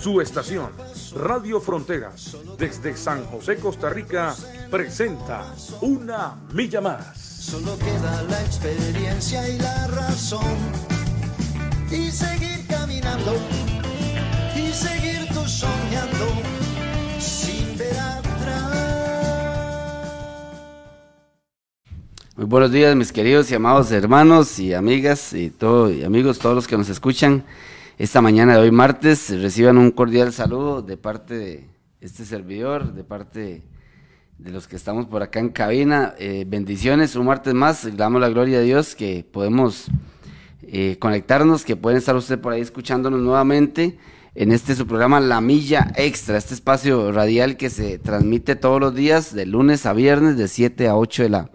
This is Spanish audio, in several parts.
Su estación, Radio Fronteras, desde San José, Costa Rica, presenta Una Milla Más. Solo queda la experiencia y la razón. Y seguir caminando, y seguir tú soñando, sin ver atrás. Muy buenos días, mis queridos y amados hermanos y amigas y, todo, y amigos, todos los que nos escuchan esta mañana de hoy martes. Reciban un cordial saludo de parte de este servidor, de parte de los que estamos por acá en cabina. Eh, bendiciones, un martes más. Damos la gloria a Dios que podemos eh, conectarnos, que pueden estar usted por ahí escuchándonos nuevamente en este su programa La Milla Extra, este espacio radial que se transmite todos los días, de lunes a viernes, de 7 a 8 de la,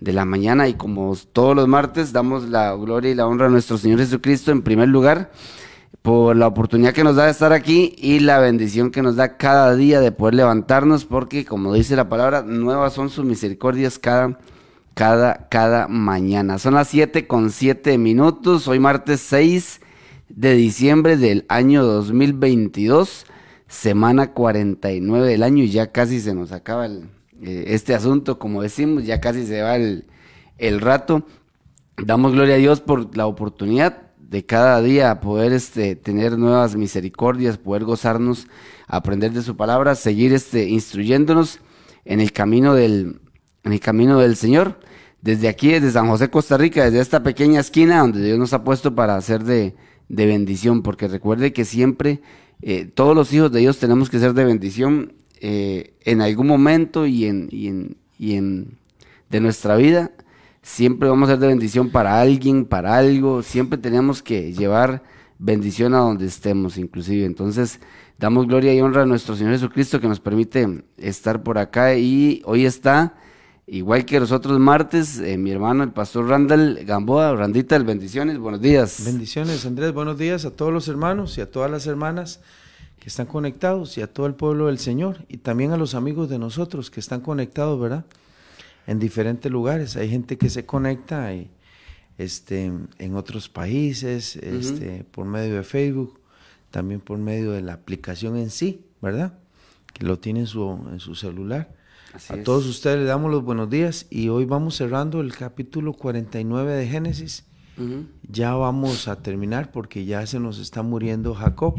de la mañana. Y como todos los martes, damos la gloria y la honra a nuestro Señor Jesucristo en primer lugar por la oportunidad que nos da de estar aquí y la bendición que nos da cada día de poder levantarnos, porque como dice la palabra, nuevas son sus misericordias cada, cada, cada mañana. Son las 7 con 7 minutos, hoy martes 6 de diciembre del año 2022, semana 49 del año y ya casi se nos acaba eh, este asunto, como decimos, ya casi se va el, el rato. Damos gloria a Dios por la oportunidad de cada día poder este, tener nuevas misericordias, poder gozarnos, aprender de su palabra, seguir este, instruyéndonos en el camino del, en el camino del Señor. Desde aquí, desde San José, Costa Rica, desde esta pequeña esquina donde Dios nos ha puesto para hacer de, de bendición, porque recuerde que siempre eh, todos los hijos de Dios tenemos que ser de bendición eh, en algún momento y en, y en, y en de nuestra vida siempre vamos a ser de bendición para alguien, para algo, siempre tenemos que llevar bendición a donde estemos, inclusive. Entonces, damos gloria y honra a nuestro Señor Jesucristo que nos permite estar por acá y hoy está, igual que los otros martes, eh, mi hermano, el pastor Randall Gamboa. Randita, bendiciones, buenos días. Bendiciones, Andrés, buenos días a todos los hermanos y a todas las hermanas que están conectados y a todo el pueblo del Señor y también a los amigos de nosotros que están conectados, ¿verdad? En diferentes lugares. Hay gente que se conecta y, este, en otros países, este, por medio de Facebook, también por medio de la aplicación en sí, ¿verdad? Que lo tiene en su, en su celular. a todos ustedes les damos los buenos días y hoy vamos cerrando el capítulo 49 de Génesis. Ya vamos a terminar porque ya se nos está muriendo Jacob.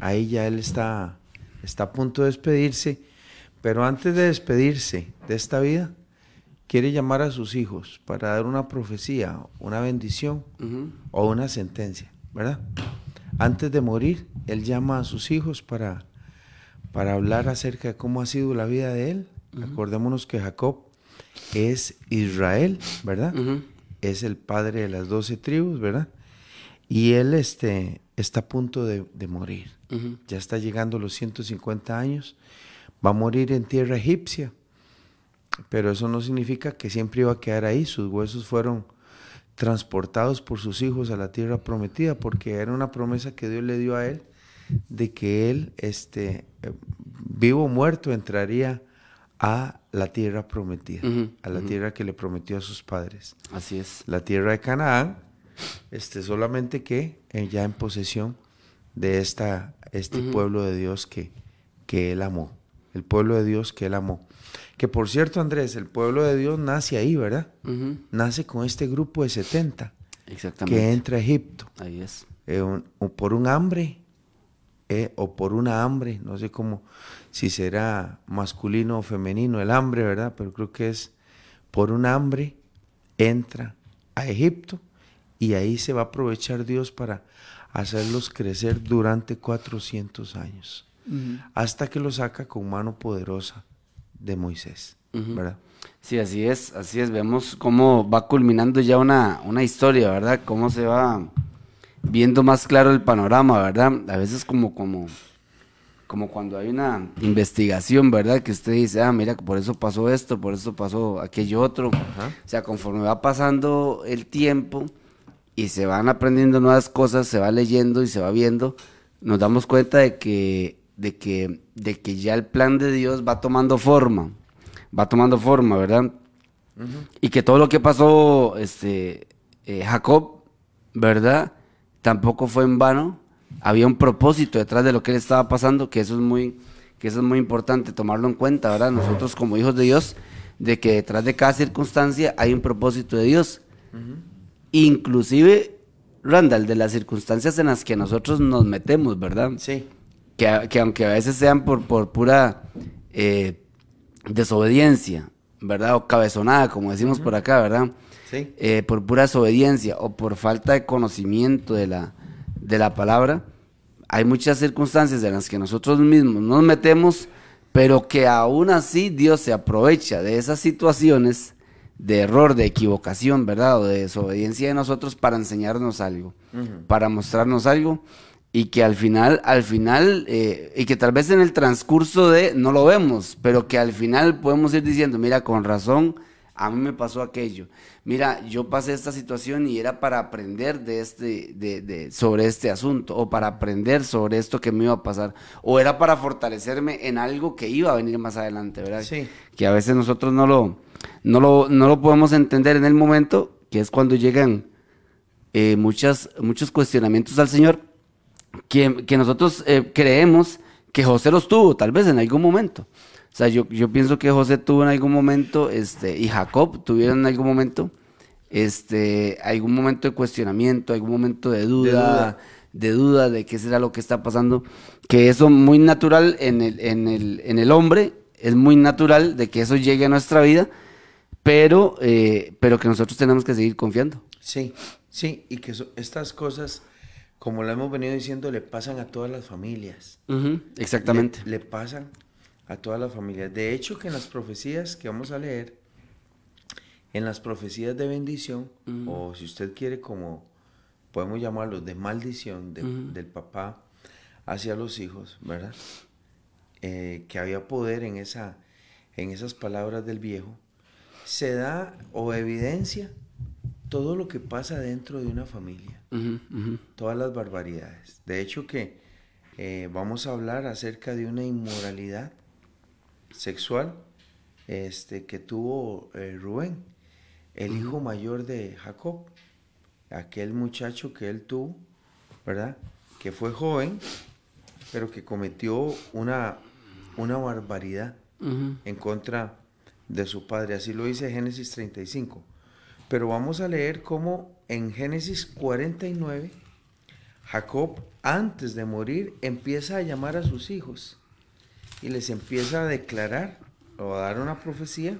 Ahí ya él está, está a punto de despedirse pero antes de despedirse de esta vida, quiere llamar a sus hijos para dar una profecía, una bendición o una sentencia, ¿verdad? Antes de morir, él llama a sus hijos para, para hablar acerca de cómo ha sido la vida de él. Acordémonos que Jacob es Israel, ¿verdad? Es el padre de las doce tribus, ¿verdad? Y él este, está a punto de, de morir. Ya está llegando los 150 años va a morir en tierra egipcia. Pero eso no significa que siempre iba a quedar ahí. Sus huesos fueron transportados por sus hijos a la tierra prometida, porque era una promesa que Dios le dio a él de que él, este, eh, vivo o muerto, entraría a la tierra prometida, a la tierra que le prometió a sus padres. Así es. La tierra de Canaán, este, solamente que eh, ya en posesión de esta, este pueblo de Dios que, que él amó el pueblo de Dios que él amó. Que por cierto, Andrés, el pueblo de Dios nace ahí, ¿verdad? Nace con este grupo de 70 Exactamente. que entra a Egipto. Ahí es. Eh, o por un hambre, eh, o por una hambre, no sé cómo, si será masculino o femenino el hambre, ¿verdad? Pero creo que es por un hambre, entra a Egipto y ahí se va a aprovechar Dios para hacerlos crecer durante 400 años hasta que lo saca con mano poderosa de Moisés, ¿verdad? Sí, así es, así es. Vemos cómo va culminando ya una, una historia, ¿verdad? Cómo se va viendo más claro el panorama, ¿verdad? A veces como, como como cuando hay una investigación, ¿verdad? Que usted dice, ah, mira, por eso pasó esto, por eso pasó aquello otro. O sea, conforme va pasando el tiempo y se van aprendiendo nuevas cosas, se va leyendo y se va viendo, nos damos cuenta de que, de que, de que ya el plan de Dios va tomando forma, va tomando forma, ¿verdad? Y que todo lo que pasó, este, eh, Jacob, ¿verdad? Tampoco fue en vano había un propósito detrás de lo que le estaba pasando, que eso es muy, que eso es muy importante tomarlo en cuenta, ¿verdad? Nosotros como hijos de Dios, de que detrás de cada circunstancia hay un propósito de Dios. Inclusive, Randall, de las circunstancias en las que nosotros nos metemos, ¿verdad? Sí. Que, aunque a veces sean por, por pura eh, desobediencia, ¿verdad? O cabezonada, como decimos por acá, ¿verdad? Sí. Eh, por pura desobediencia o por falta de conocimiento de la, de la palabra, hay muchas circunstancias en las que nosotros mismos nos metemos, pero que aún así Dios se aprovecha de esas situaciones de error, de equivocación, ¿verdad? O de desobediencia de nosotros para enseñarnos algo, para mostrarnos algo y que al final, al final, eh, y que tal vez en el transcurso de, no lo vemos, pero que al final podemos ir diciendo, mira, con razón, a mí me pasó aquello. Mira, yo pasé esta situación y era para aprender de este, de, sobre este asunto, o para aprender sobre esto que me iba a pasar, o era para fortalecerme en algo que iba a venir más adelante, ¿verdad? Sí. Que a veces nosotros no lo, no lo, no lo podemos entender en el momento, que es cuando llegan eh, muchas, muchos cuestionamientos al Señor, que, que nosotros eh, creemos que José los tuvo, tal vez en algún momento. O sea, yo, yo pienso que José tuvo en algún momento, este, y Jacob tuvieron en algún momento, este, algún momento de cuestionamiento, algún momento de duda, de duda, de, qué será lo que está pasando, que eso muy natural en el, en el, en el hombre, es muy natural de que eso llegue a nuestra vida, pero, eh, pero que nosotros tenemos que seguir confiando. Sí, sí, y que estas cosas, como lo hemos venido diciendo, le pasan a todas las familias. exactamente. le pasan a todas las familias. De hecho, que en las profecías que vamos a leer, en las profecías de bendición, o si usted quiere como podemos llamarlos de maldición del papá hacia los hijos, ¿verdad? Eh, que había poder en, esa, en esas palabras del viejo, se da o evidencia todo lo que pasa dentro de una familia, todas las barbaridades. De hecho que eh, vamos a hablar acerca de una inmoralidad sexual este, que tuvo eh, Rubén, el hijo mayor de Jacob, aquel muchacho que él tuvo, ¿verdad? Que fue joven, pero que cometió una, una barbaridad en contra de su padre. Así lo dice Génesis 35. Pero vamos a leer cómo en Génesis 49, Jacob, antes de morir, empieza a llamar a sus hijos y les empieza a declarar o a dar una profecía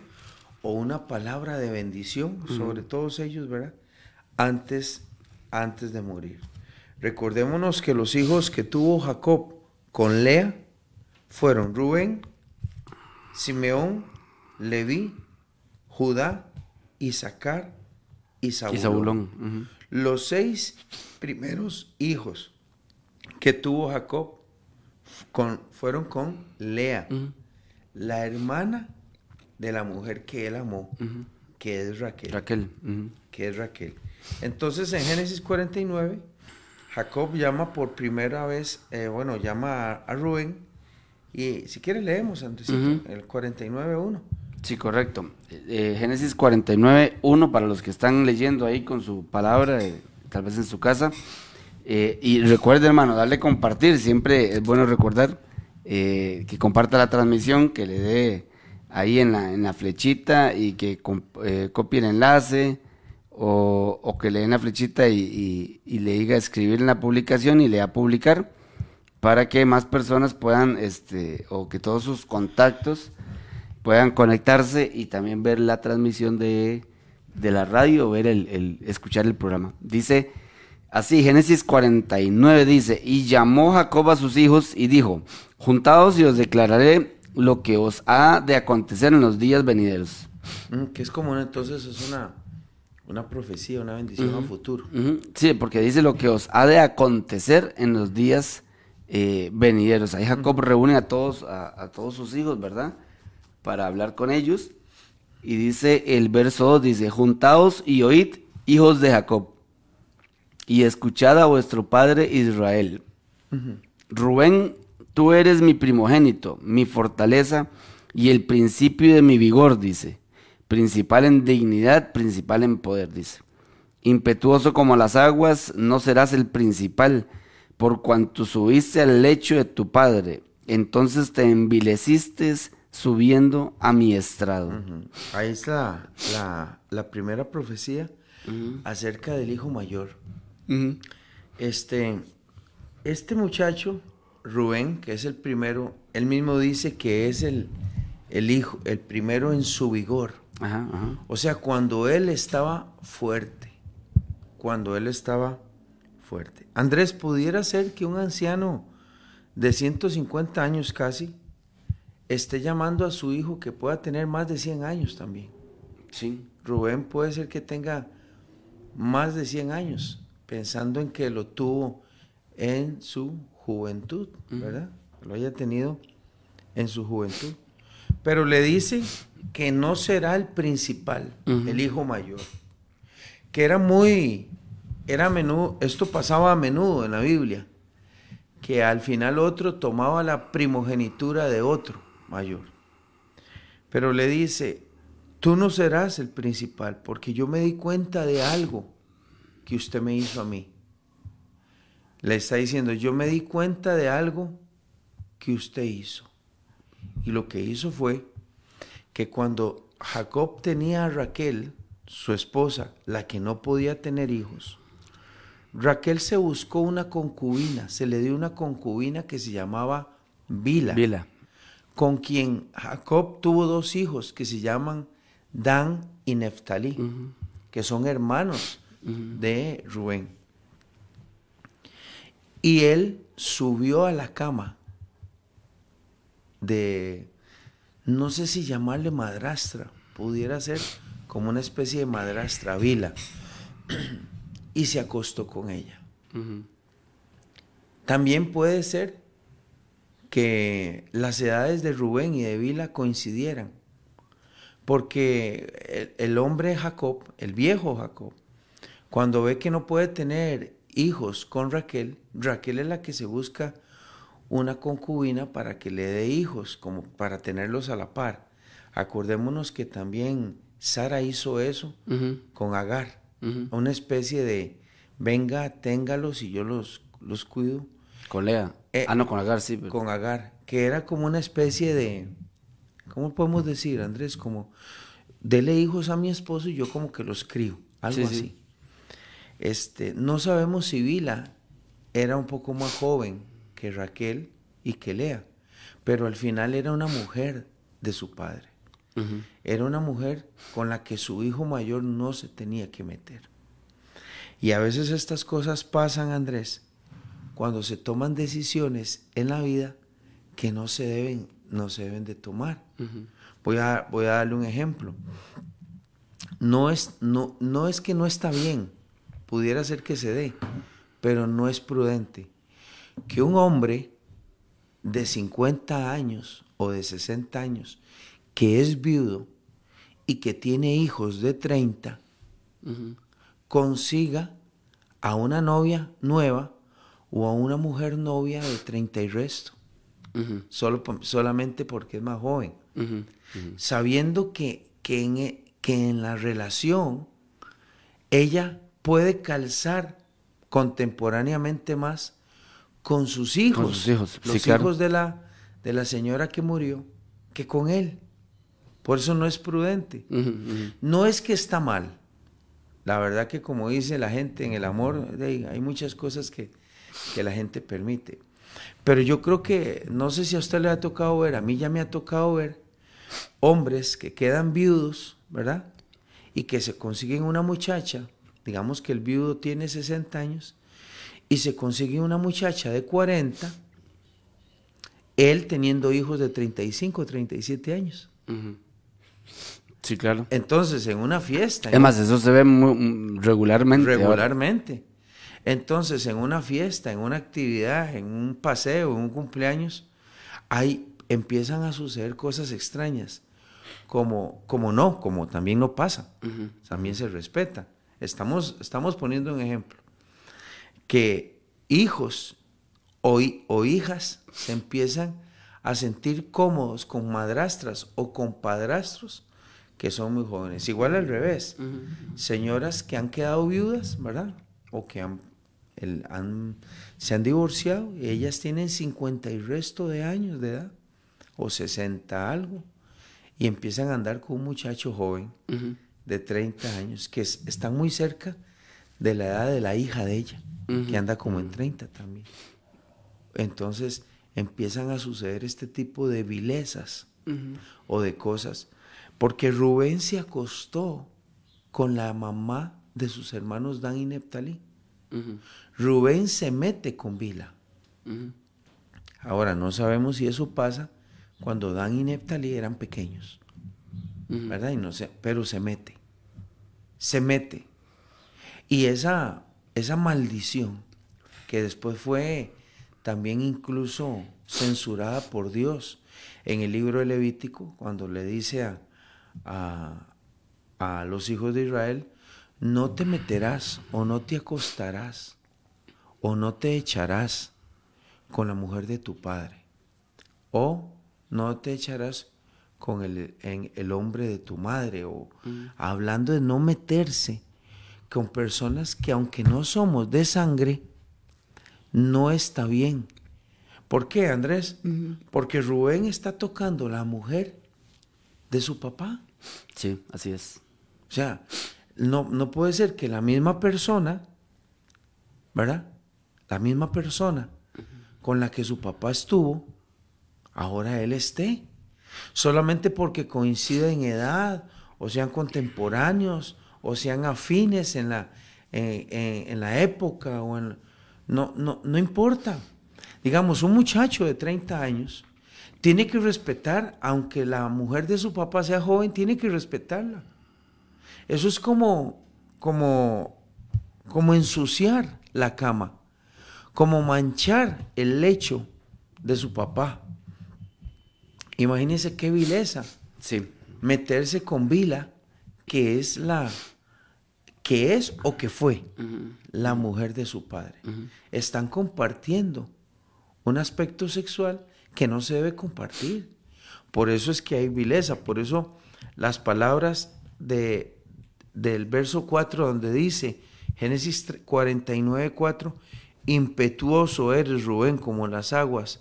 o una palabra de bendición sobre todos ellos, ¿verdad? Antes, antes de morir. Recordémonos que los hijos que tuvo Jacob con Lea fueron Rubén, Simeón, Leví, Judá, Isaacar y Zabulón. Los seis primeros hijos que tuvo Jacob fueron con Lea, la hermana de la mujer que él amó, que es Raquel. Raquel. Que es Raquel. Entonces en Génesis 49, Jacob llama por primera vez, eh, bueno, llama a, Rubén, y si quieres leemos, antes el 49.1. Sí, correcto. Eh, Génesis 49.1, para los que están leyendo ahí con su palabra, eh, tal vez en su casa. Eh, y recuerde, hermano, darle compartir. Siempre es bueno recordar eh, que comparta la transmisión, que le dé ahí en la, en la flechita y que eh, copie el enlace o, que le den la flechita y, le diga escribir en la publicación y le a publicar para que más personas puedan, este, o que todos sus contactos puedan conectarse y también ver la transmisión de, de la radio ver el, el, escuchar el programa. Dice Así, Génesis 49 dice, y llamó Jacob a sus hijos y dijo, juntaos y os declararé lo que os ha de acontecer en los días venideros. Mm, que es como entonces es una, una profecía, una bendición a futuro. Sí, porque dice lo que os ha de acontecer en los días eh, venideros. Ahí Jacob reúne a todos, a, a todos sus hijos, ¿verdad? Para hablar con ellos. Y dice el verso 2, dice, juntaos y oíd, hijos de Jacob, y escuchad a vuestro padre Israel. Rubén, tú eres mi primogénito, mi fortaleza y el principio de mi vigor, dice. Principal en dignidad, principal en poder, dice. Impetuoso como las aguas, no serás el principal, por cuanto subiste al lecho de tu padre. Entonces te envileciste subiendo a mi estrado. Ahí está la, la primera profecía acerca del hijo mayor. Este, este muchacho, Rubén, que es el primero, él mismo dice que es el, el hijo, el primero en su vigor. Ajá, ajá. O sea, cuando él estaba fuerte, cuando él estaba fuerte. Andrés, ¿pudiera ser que un anciano de 150 años casi esté llamando a su hijo que pueda tener más de 100 años también? Sí. Rubén puede ser que tenga más de 100 años, pensando en que lo tuvo en su juventud, ¿verdad? Lo haya tenido en su juventud. Pero le dice que no será el principal, el hijo mayor. Que era muy, era a menudo, esto pasaba a menudo en la Biblia, que al final otro tomaba la primogenitura de otro mayor. Pero le dice, tú no serás el principal, porque yo me di cuenta de algo que usted me hizo a mí. Le está diciendo, yo me di cuenta de algo que usted hizo. Y lo que hizo fue que cuando Jacob tenía a Raquel, su esposa, la que no podía tener hijos, Raquel se buscó una concubina, se le dio una concubina que se llamaba Bila, Vila. Con quien Jacob tuvo dos hijos que se llaman Dan y Neftalí, que son hermanos de Rubén. Y él subió a la cama de, no sé si llamarle madrastra, pudiera ser como una especie de madrastra vila, y se acostó con ella. También puede ser que las edades de Rubén y de Vila coincidieran, porque el, el hombre Jacob, el viejo Jacob, cuando ve que no puede tener hijos con Raquel, Raquel es la que se busca una concubina para que le dé hijos, como para tenerlos a la par. Acordémonos que también Sara hizo eso con Agar, una especie de, venga, téngalos y yo los, los cuido, Con Lea. Eh, ah, no, con Agar, sí. pero- con Agar, que era como una especie de, ¿cómo podemos decir, Andrés? Como, dele hijos a mi esposo y yo como que los crío, algo Sí, sí. así. Este, no sabemos si Vila era un poco más joven que Raquel y que Lea, pero al final era una mujer de su padre. Era una mujer con la que su hijo mayor no se tenía que meter. Y a veces estas cosas pasan, Andrés, cuando se toman decisiones en la vida que no se deben, no se deben de tomar. Voy a, voy a darle un ejemplo. No es, no, no es que no está bien, pudiera ser que se dé, pero no es prudente que un hombre de 50 años o de 60 años que es viudo y que tiene hijos de 30 Ujú. consiga a una novia nueva o a una mujer novia de 30 y resto, solo, solamente porque es más joven, sabiendo que, que, en, e- que en la relación ella puede calzar contemporáneamente más con sus hijos, sus hijos, sí, los claro. hijos de la, de la señora que murió, que con él. Por eso no es prudente. No es que está mal. La verdad que como dice la gente en el amor, hay muchas cosas que, que la gente permite. Pero yo creo que, no sé si a usted le ha tocado ver, a mí ya me ha tocado ver hombres que quedan viudos, ¿verdad? Y que se consiguen una muchacha, digamos que el viudo tiene 60 años, y se consigue una muchacha de 40, él teniendo hijos de 35, 37 años. Sí, claro. Entonces, en una fiesta, Es más, eso se ve mu- mm, regularmente. ahora. Entonces, en una fiesta, en una actividad, en un paseo, en un cumpleaños, ahí empiezan a suceder cosas extrañas. Como, como no, como también no pasa. También se respeta. Estamos, estamos poniendo un ejemplo. Que hijos o, o hijas se empiezan a sentir cómodos con madrastras o con padrastros que son muy jóvenes. Igual al revés. Señoras que han quedado viudas, ¿verdad? O que han, se han divorciado y ellas tienen 50 y resto de años de edad, o 60 algo, y empiezan a andar con un muchacho joven de 30 años, que están muy cerca de la edad de la hija de ella, que anda como en 30 también. Entonces empiezan a suceder este tipo de vilezas o de cosas porque Rubén se acostó con la mamá de sus hermanos Dan y Neptalí. Rubén se mete con Bila. Ahora, no sabemos si eso pasa cuando Dan y Neptalí eran pequeños. ¿Verdad? Y no sé, pero se mete. Se mete. Y esa, esa maldición, que después fue también incluso censurada por Dios en el libro de Levítico, cuando le dice a, a, los hijos de Israel, no te meterás o no te acostarás o no te echarás con la mujer de tu padre o no te echarás con el, el hombre de tu madre o mm. hablando de no meterse con personas que aunque no somos de sangre, no está bien. ¿Por qué, Andrés? Porque Rubén está tocando la mujer de su papá. Sí, así es. O sea, no, no puede ser que la misma persona, ¿verdad? La misma persona con la que su papá estuvo, ahora él esté. Solamente porque coincide en edad, o sean contemporáneos, o sean afines en la, en, la época, o en, no, no, no importa. Digamos, un muchacho de 30 años tiene que respetar, aunque la mujer de su papá sea joven, tiene que respetarla. Eso es como, como, como ensuciar la cama, como manchar el lecho de su papá. Imagínense qué vileza. Sí. Meterse con Vila, que es la que es o que fue la mujer de su padre. Están compartiendo un aspecto sexual que no se debe compartir. Por eso es que hay vileza, por eso las palabras de, del verso 4 donde dice, Génesis 49, 4, impetuoso eres Rubén como las aguas,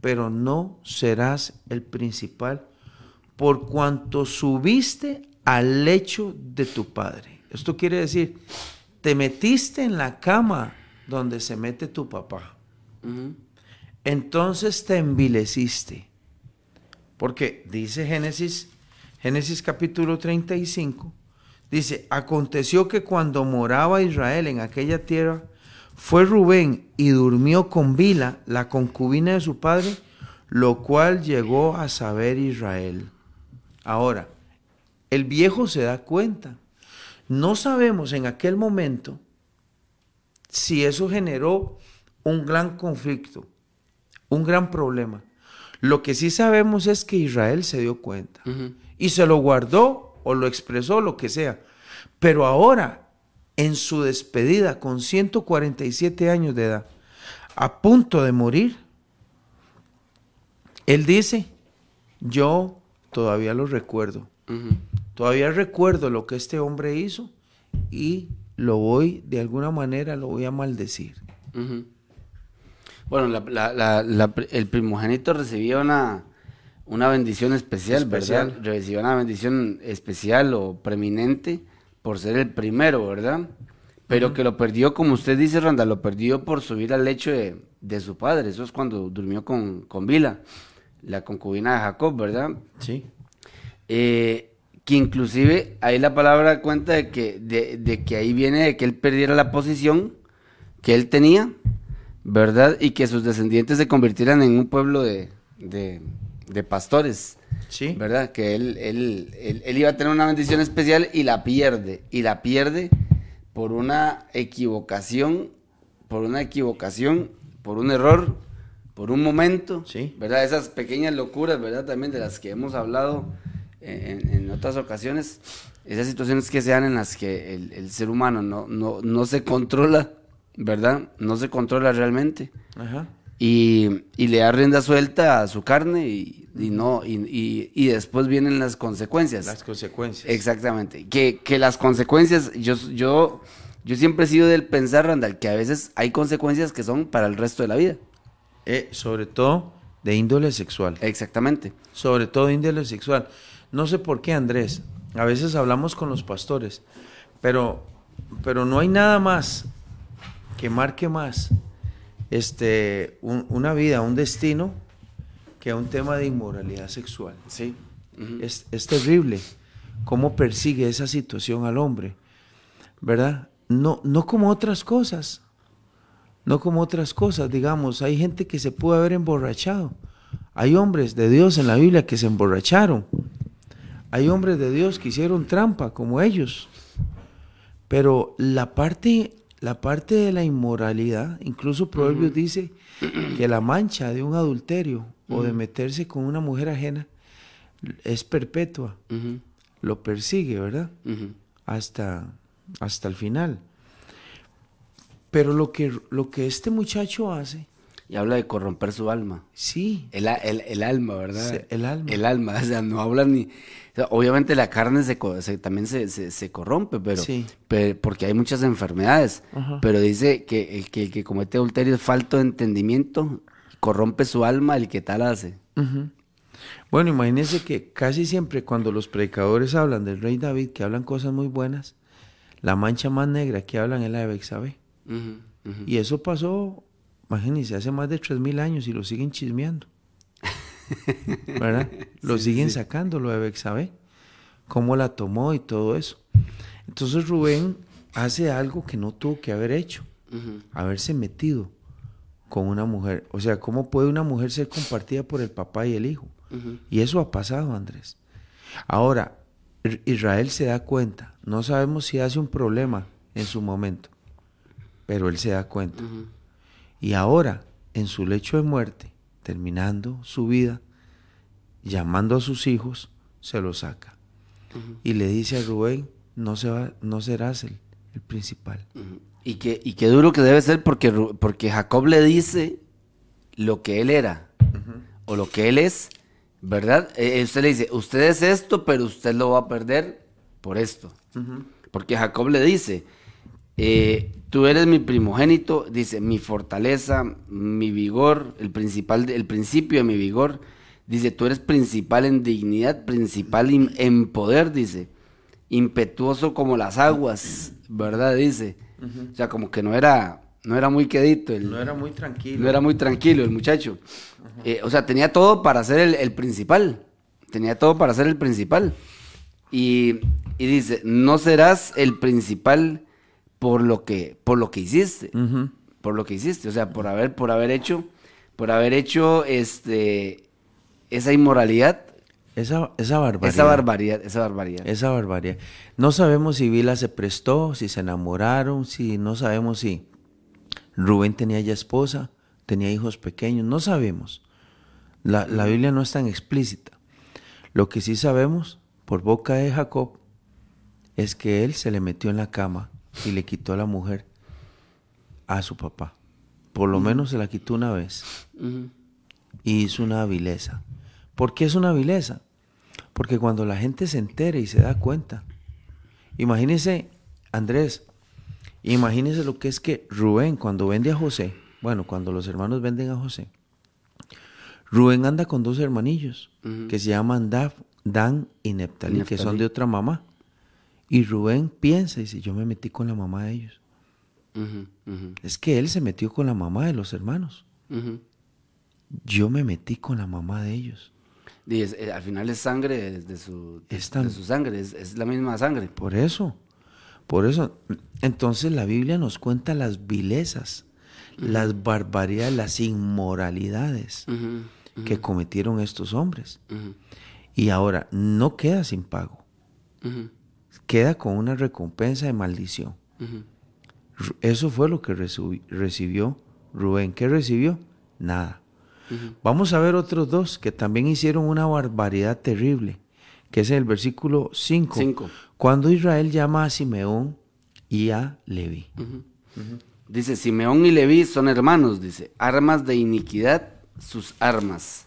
pero no serás el principal por cuanto subiste al lecho de tu padre. Esto quiere decir, te metiste en la cama donde se mete tu papá entonces te envileciste. Porque dice Génesis, Génesis capítulo 35, dice, aconteció que cuando moraba Israel en aquella tierra, fue Rubén y durmió con Bila, la concubina de su padre, lo cual llegó a saber Israel. Ahora, el viejo se da cuenta. No sabemos en aquel momento si eso generó un gran conflicto un gran problema. Lo que sí sabemos es que Israel se dio cuenta y se lo guardó o lo expresó, lo que sea. Pero ahora, en su despedida con 147 años de edad, a punto de morir, él dice, yo todavía lo recuerdo. Todavía recuerdo lo que este hombre hizo y lo voy, de alguna manera, lo voy a maldecir. Bueno, el primogénito recibía una, una bendición especial, ¿verdad? Recibía una bendición especial o preeminente por ser el primero, ¿verdad? Pero que lo perdió, como usted dice, Randa, lo perdió por subir al lecho de, su padre. Eso es cuando durmió con, con Bila, la concubina de Jacob, ¿verdad? Sí. Eh, que inclusive ahí la palabra cuenta de que, de, de que ahí viene de que él perdiera la posición que él tenía ¿verdad? Y que sus descendientes se convirtieran en un pueblo de, pastores. Sí. ¿Verdad? Que él, él, él, iba a tener una bendición especial y la pierde. Y la pierde por una equivocación por una equivocación, por un error, por un momento, Sí. ¿verdad? Esas pequeñas locuras, ¿verdad? También de las que hemos hablado en, en otras ocasiones, esas situaciones que se dan en las que el, el ser humano no, no, no se controla, ¿verdad? No se controla realmente Ajá. Y, y le da rienda suelta a su carne y, y no y, y- y después vienen las consecuencias. Las consecuencias. Exactamente. Que, que las consecuencias, yo, yo, yo siempre he sido del pensar, Randall, que a veces hay consecuencias que son para el resto de la vida. Eh, sobre todo de índole sexual. Exactamente. Sobre todo de índole sexual. No sé por qué, Andrés. A veces hablamos con los pastores, pero, pero no hay nada más que marque más este, un- una vida, un destino, que un tema de inmoralidad sexual. Sí. Es, es terrible cómo persigue esa situación al hombre, ¿verdad? No, no como otras cosas, no como otras cosas, digamos, hay gente que se pudo haber emborrachado, hay hombres de Dios en la Biblia que se emborracharon, hay hombres de Dios que hicieron trampa como ellos, pero la parte, la parte de la inmoralidad, incluso Proverbios dice que la mancha de un adulterio o de meterse con una mujer ajena es perpetua, lo persigue, ¿verdad? Hasta, hasta el final. Pero lo que, lo que este muchacho hace, Y habla de corromper su alma. sí, El, el- el alma, ¿verdad? Sí, el alma. El alma, o sea, no habla ni... o sea, obviamente la carne se, también se, se- se corrompe, pero, Sí. pe- porque hay muchas enfermedades. Ajá. Pero dice que el, que el que comete adulterio es falto de entendimiento, corrompe su alma el que tal hace. Bueno, imagínense que casi siempre cuando los predicadores hablan del rey David, que hablan cosas muy buenas, la mancha más negra que hablan es la de ujú. Y eso pasó, imagínense, hace más de 3.000 años y lo siguen chismeando. ¿Verdad? Lo siguen sacando, lo de Bexabé. Cómo la tomó y todo eso. Entonces Rubén hace algo que no tuvo que haber hecho. Haberse metido con una mujer. O sea, ¿cómo puede una mujer ser compartida por el papá y el hijo? Y eso ha pasado, Andrés. Ahora, Israel se da cuenta. No sabemos si hace un problema en su momento, pero él se da cuenta. Y ahora, en su lecho de muerte, terminando su vida, llamando a sus hijos, se lo saca. Y le dice a Rubén, no, se va, no serás el, el principal. Y qué, y qué duro que debe ser porque, porque Jacob le dice lo que él era o lo que él es, ¿verdad? Eh, usted le dice, usted es esto, pero usted lo va a perder por esto. Porque Jacob le dice, eh, tú eres mi primogénito, dice, mi fortaleza, mi vigor, el, principal, el principio de mi vigor. Dice, tú eres principal en dignidad, principal in- en poder, dice. Impetuoso como las aguas, ¿verdad? Dice. O sea, como que no era, no era muy quedito. El, No era muy tranquilo. no era muy tranquilo el muchacho. Eh, o sea, tenía todo para ser el, el principal. Tenía todo para ser el principal. Y, y dice, no serás el principal por lo que, por lo que hiciste. Por lo que hiciste. O sea, por haber, por haber hecho, por haber hecho este esa inmoralidad, Esa, esa barbaridad. esa barbaridad, esa barbaridad. Esa barbaridad. No sabemos si Vila se prestó, si se enamoraron, si no sabemos si Rubén tenía ya esposa, tenía hijos pequeños, no sabemos. La, la Biblia no es tan explícita. Lo que sí sabemos por boca de Jacob es que él se le metió en la cama y le quitó a la mujer a su papá. Por lo menos se la quitó una vez y hizo una vileza. ¿Por qué es una vileza? Porque cuando la gente se entere y se da cuenta, imagínese, Andrés, imagínese lo que es que Rubén cuando vende a José, bueno, cuando los hermanos venden a José, Rubén anda con dos hermanillos que se llaman Daf- Dan y Neptalí, que son Neftalí. de otra mamá. Y Rubén piensa y dice, yo me metí con la mamá de ellos. Es que él se metió con la mamá de los hermanos. Yo me metí con la mamá de ellos. Y es- eh, al final es sangre de, su, de, su sangre, es, es la misma sangre. Por eso, por eso. Entonces la Biblia nos cuenta las vilezas, las barbaridades, las inmoralidades que cometieron estos hombres. Y ahora no queda sin pago, queda con una recompensa de maldición. Eso fue lo que recibió Rubén. ¿Qué recibió? Nada. Vamos a ver otros dos que también hicieron una barbaridad terrible, que es el versículo 5. Cinco. Cuando Israel llama a Simeón y a Levi. Dice, Simeón y Leví son hermanos, dice, armas de iniquidad, sus armas.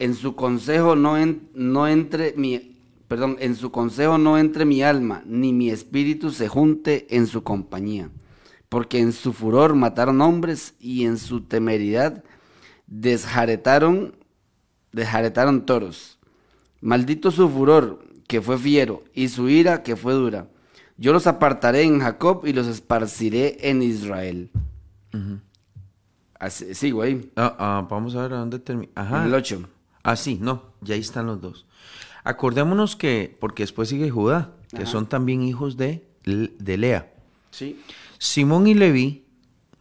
En su consejo no, en- no entre mi, perdón, en su consejo no entre mi alma, ni mi espíritu se junte en su compañía. Porque en su furor mataron hombres y en su temeridad desjaretaron, desjaretaron toros. Maldito su furor, que fue fiero, y su ira, que fue dura. Yo los apartaré en Jacob y los esparciré en Israel. Así- sigo ahí. Ah, ah, vamos a ver a dónde termina. Ajá. En el 8. Ah, sí, no, ya ahí están los dos. Acordémonos que, porque después sigue Judá, que Ajá. son también hijos de, de Lea. Sí. Simón y Leví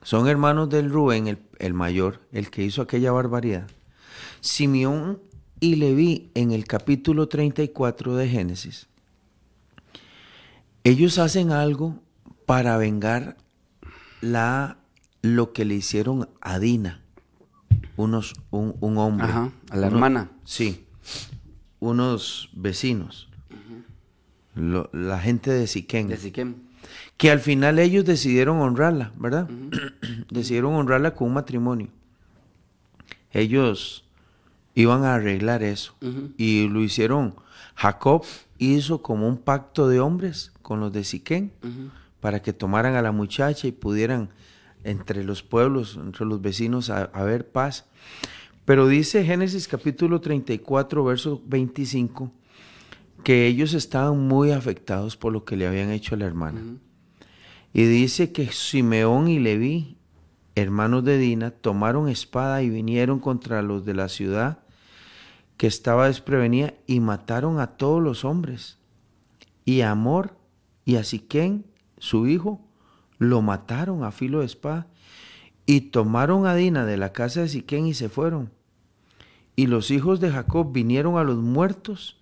son hermanos del Rubén, el, el mayor, el que hizo aquella barbaridad. Simeón y Leví en el capítulo 34 de Génesis, ellos hacen algo para vengar la, lo que le hicieron a Dina, unos, un, un hombre. Ajá, a la Uno- hermana. Sí, unos vecinos, lo- la gente de Siquén De que al final ellos decidieron honrarla, ¿verdad? decidieron honrarla con un matrimonio. Ellos iban a arreglar eso y lo hicieron. Jacob hizo como un pacto de hombres con los de Siquén para que tomaran a la muchacha y pudieran entre los pueblos, entre los vecinos, haber paz. Pero dice Génesis capítulo 34, verso 25, que ellos estaban muy afectados por lo que le habían hecho a la hermana. Y dice que Simeón y Leví, hermanos de Dina, tomaron espada y vinieron contra los de la ciudad que estaba desprevenida y mataron a todos los hombres. Y a Amor y a Siquén, su hijo, lo mataron a filo de espada. Y tomaron a Dina de la casa de Siquén y se fueron. Y los hijos de Jacob vinieron a los muertos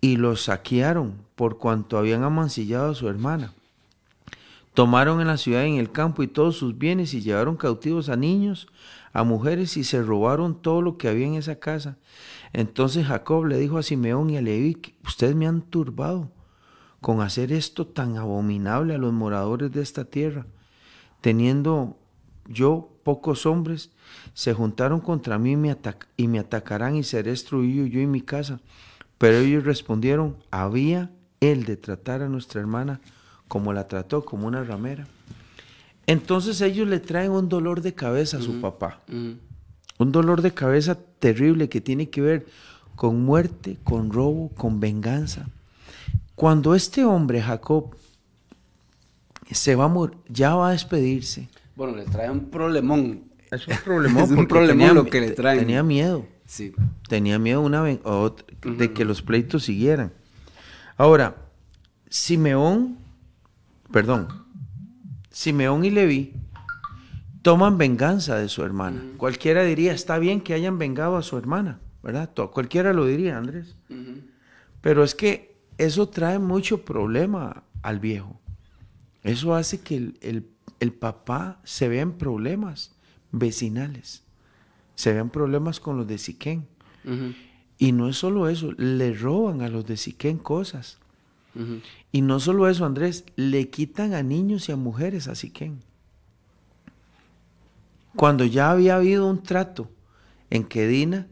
y los saquearon por cuanto habían amancillado a su hermana. Tomaron en la ciudad y en el campo y todos sus bienes y llevaron cautivos a niños, a mujeres y se robaron todo lo que había en esa casa. Entonces Jacob le dijo a Simeón y a Leví, "Que ustedes me han turbado con hacer esto tan abominable a los moradores de esta tierra. Teniendo yo pocos hombres, se juntaron contra mí y me, atac- y me atacarán y seré destruido yo y mi casa. Pero ellos respondieron, había él de tratar a nuestra hermana como la trató, como una ramera. Entonces ellos le traen un dolor de cabeza a su papá. Un dolor de cabeza terrible que tiene que ver con muerte, con robo, con venganza. Cuando este hombre, Jacob, se va a mor- ya va a despedirse. Bueno, le trae un problemón. Es un problemón. Es un problemón tenía- lo que le traen. Tenía miedo. Sí. Tenía miedo una ven- ot- de que los pleitos siguieran. Ahora, Simeón, perdón, Simeón y Leví toman venganza de su hermana. Cualquiera diría, está bien que hayan vengado a su hermana, ¿verdad? Cualquiera lo diría, Andrés. Pero es que eso trae mucho problema al viejo. Eso hace que el, el- el papá se vea en problemas vecinales. Se vean problemas con los de Siquén. Y no es solo eso, le roban a los de Siquén cosas. Y no solo eso, Andrés, le quitan a niños y a mujeres a Siquén. Cuando ya había habido un trato en que Dina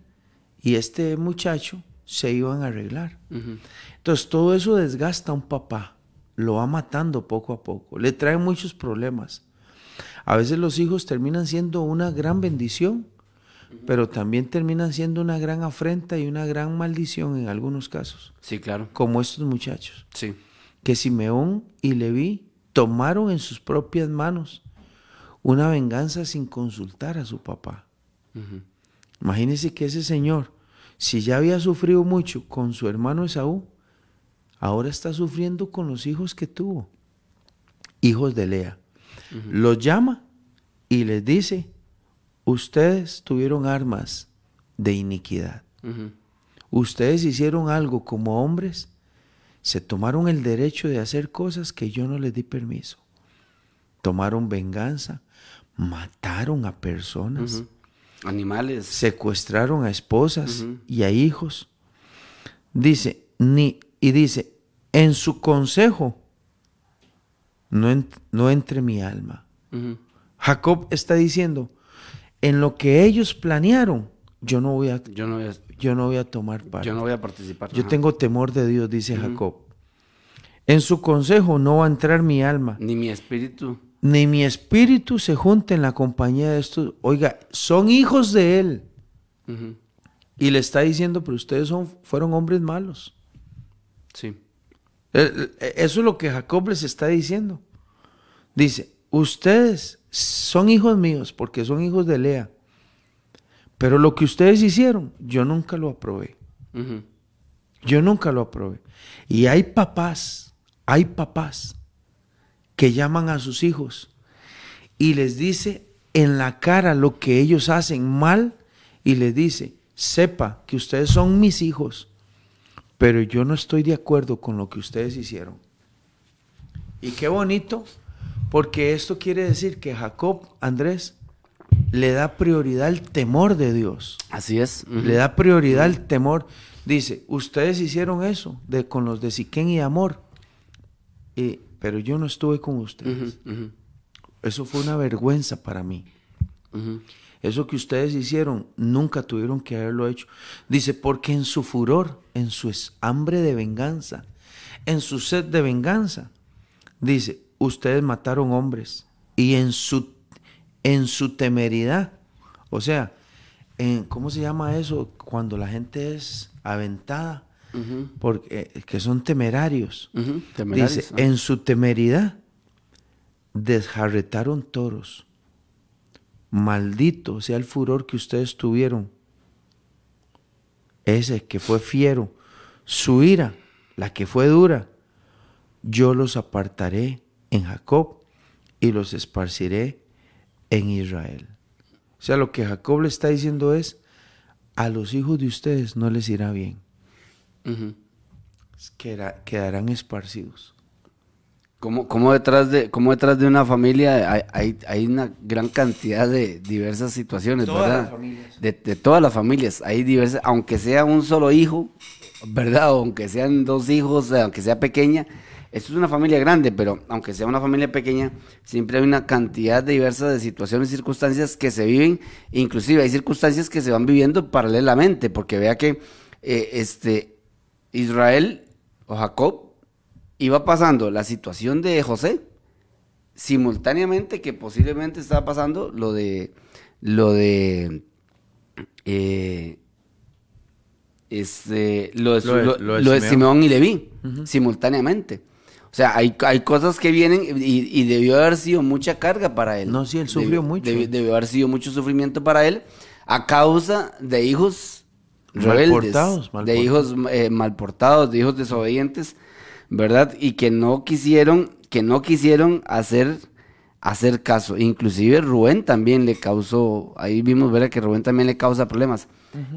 y este muchacho se iban a arreglar. Entonces todo eso desgasta a un papá, lo va matando poco a poco, le trae muchos problemas. A veces los hijos terminan siendo una gran bendición, pero también terminan siendo una gran afrenta y una gran maldición en algunos casos, Sí, claro. como estos muchachos, Sí. que Simeón y Leví tomaron en sus propias manos una venganza sin consultar a su papá. Ujú. Imagínense que ese señor, si ya había sufrido mucho con su hermano Esaú, ahora está sufriendo con los hijos que tuvo, hijos de Lea. Los llama y les dice, ustedes tuvieron armas de iniquidad. Ustedes hicieron algo como hombres, se tomaron el derecho de hacer cosas que yo no les di permiso. tomaron venganza, mataron a personas. Animales. secuestraron a esposas y a hijos. Dice, ni, y dice, en su consejo no, no entre mi alma. Jacob está diciendo, en lo que ellos planearon, yo no voy a, Yo no voy a, yo no voy a tomar parte. yo no voy a participar. Yo Ajá. tengo temor de Dios, dice Jacob. En su consejo no va a entrar mi alma, Ni mi espíritu. ni mi espíritu se junte en la compañía de estos. Oiga, son hijos de él. Y le está diciendo, pero ustedes son, fueron hombres malos. Sí. Eh, eh, Eso es lo que Jacob les está diciendo. Dice, ustedes son hijos míos porque son hijos de Lea. Pero lo que ustedes hicieron, yo nunca lo aprobé. Yo nunca lo aprobé. Y hay papás, hay papás que llaman a sus hijos y les dice en la cara lo que ellos hacen mal y les dice, sepa que ustedes son mis hijos, pero yo no estoy de acuerdo con lo que ustedes hicieron. Y qué bonito, porque esto quiere decir que Jacob, Andrés, le da prioridad al temor de Dios Así es. Le da prioridad al temor. Dice, ustedes hicieron eso de, con los de Siquén y Amor, y- pero yo no estuve con ustedes. Eso fue una vergüenza para mí. Eso que ustedes hicieron, nunca tuvieron que haberlo hecho. Dice, porque en su furor, en su hambre de venganza, en su sed de venganza, dice, ustedes mataron hombres. Y en su, en su temeridad, o sea, en, ¿cómo se llama eso? Cuando la gente es aventada, porque, eh, que son temerarios. Temerarios, Dice, ah. en su temeridad desjarretaron toros. Maldito sea el furor que ustedes tuvieron. Ese que fue fiero. Su ira, la que fue dura. Yo los apartaré en Jacob y los esparciré en Israel. O sea, lo que Jacob le está diciendo es, a los hijos de ustedes no les irá bien. Queda- quedarán esparcidos. Como, como detrás de, como detrás de una familia hay, hay, hay una gran cantidad de diversas situaciones, Todas ¿verdad? las familias. De, de todas las familias, hay diversas, aunque sea un solo hijo, ¿verdad? O aunque sean dos hijos, eh, aunque sea pequeña, esto es una familia grande, pero aunque sea una familia pequeña, siempre hay una cantidad de diversas de situaciones y circunstancias que se viven, inclusive hay circunstancias que se van viviendo paralelamente, porque vea que eh, este Israel o Jacob iba pasando la situación de José simultáneamente que posiblemente estaba pasando lo de lo de eh, este lo de, Lo de- lo- lo de lo de Simeón. Simeón y Leví simultáneamente o sea hay, hay cosas que vienen y, y debió haber sido mucha carga para él No, sí, él sufrió Debió- mucho. debió, debió haber sido mucho sufrimiento para él a causa de hijos Mal rebeldes portados, mal de portados. hijos eh, mal portados de hijos desobedientes ¿verdad? Y que no quisieron, que no quisieron hacer, hacer caso. Inclusive Rubén también le causó, ahí vimos, ¿verdad? Que Rubén también le causa problemas.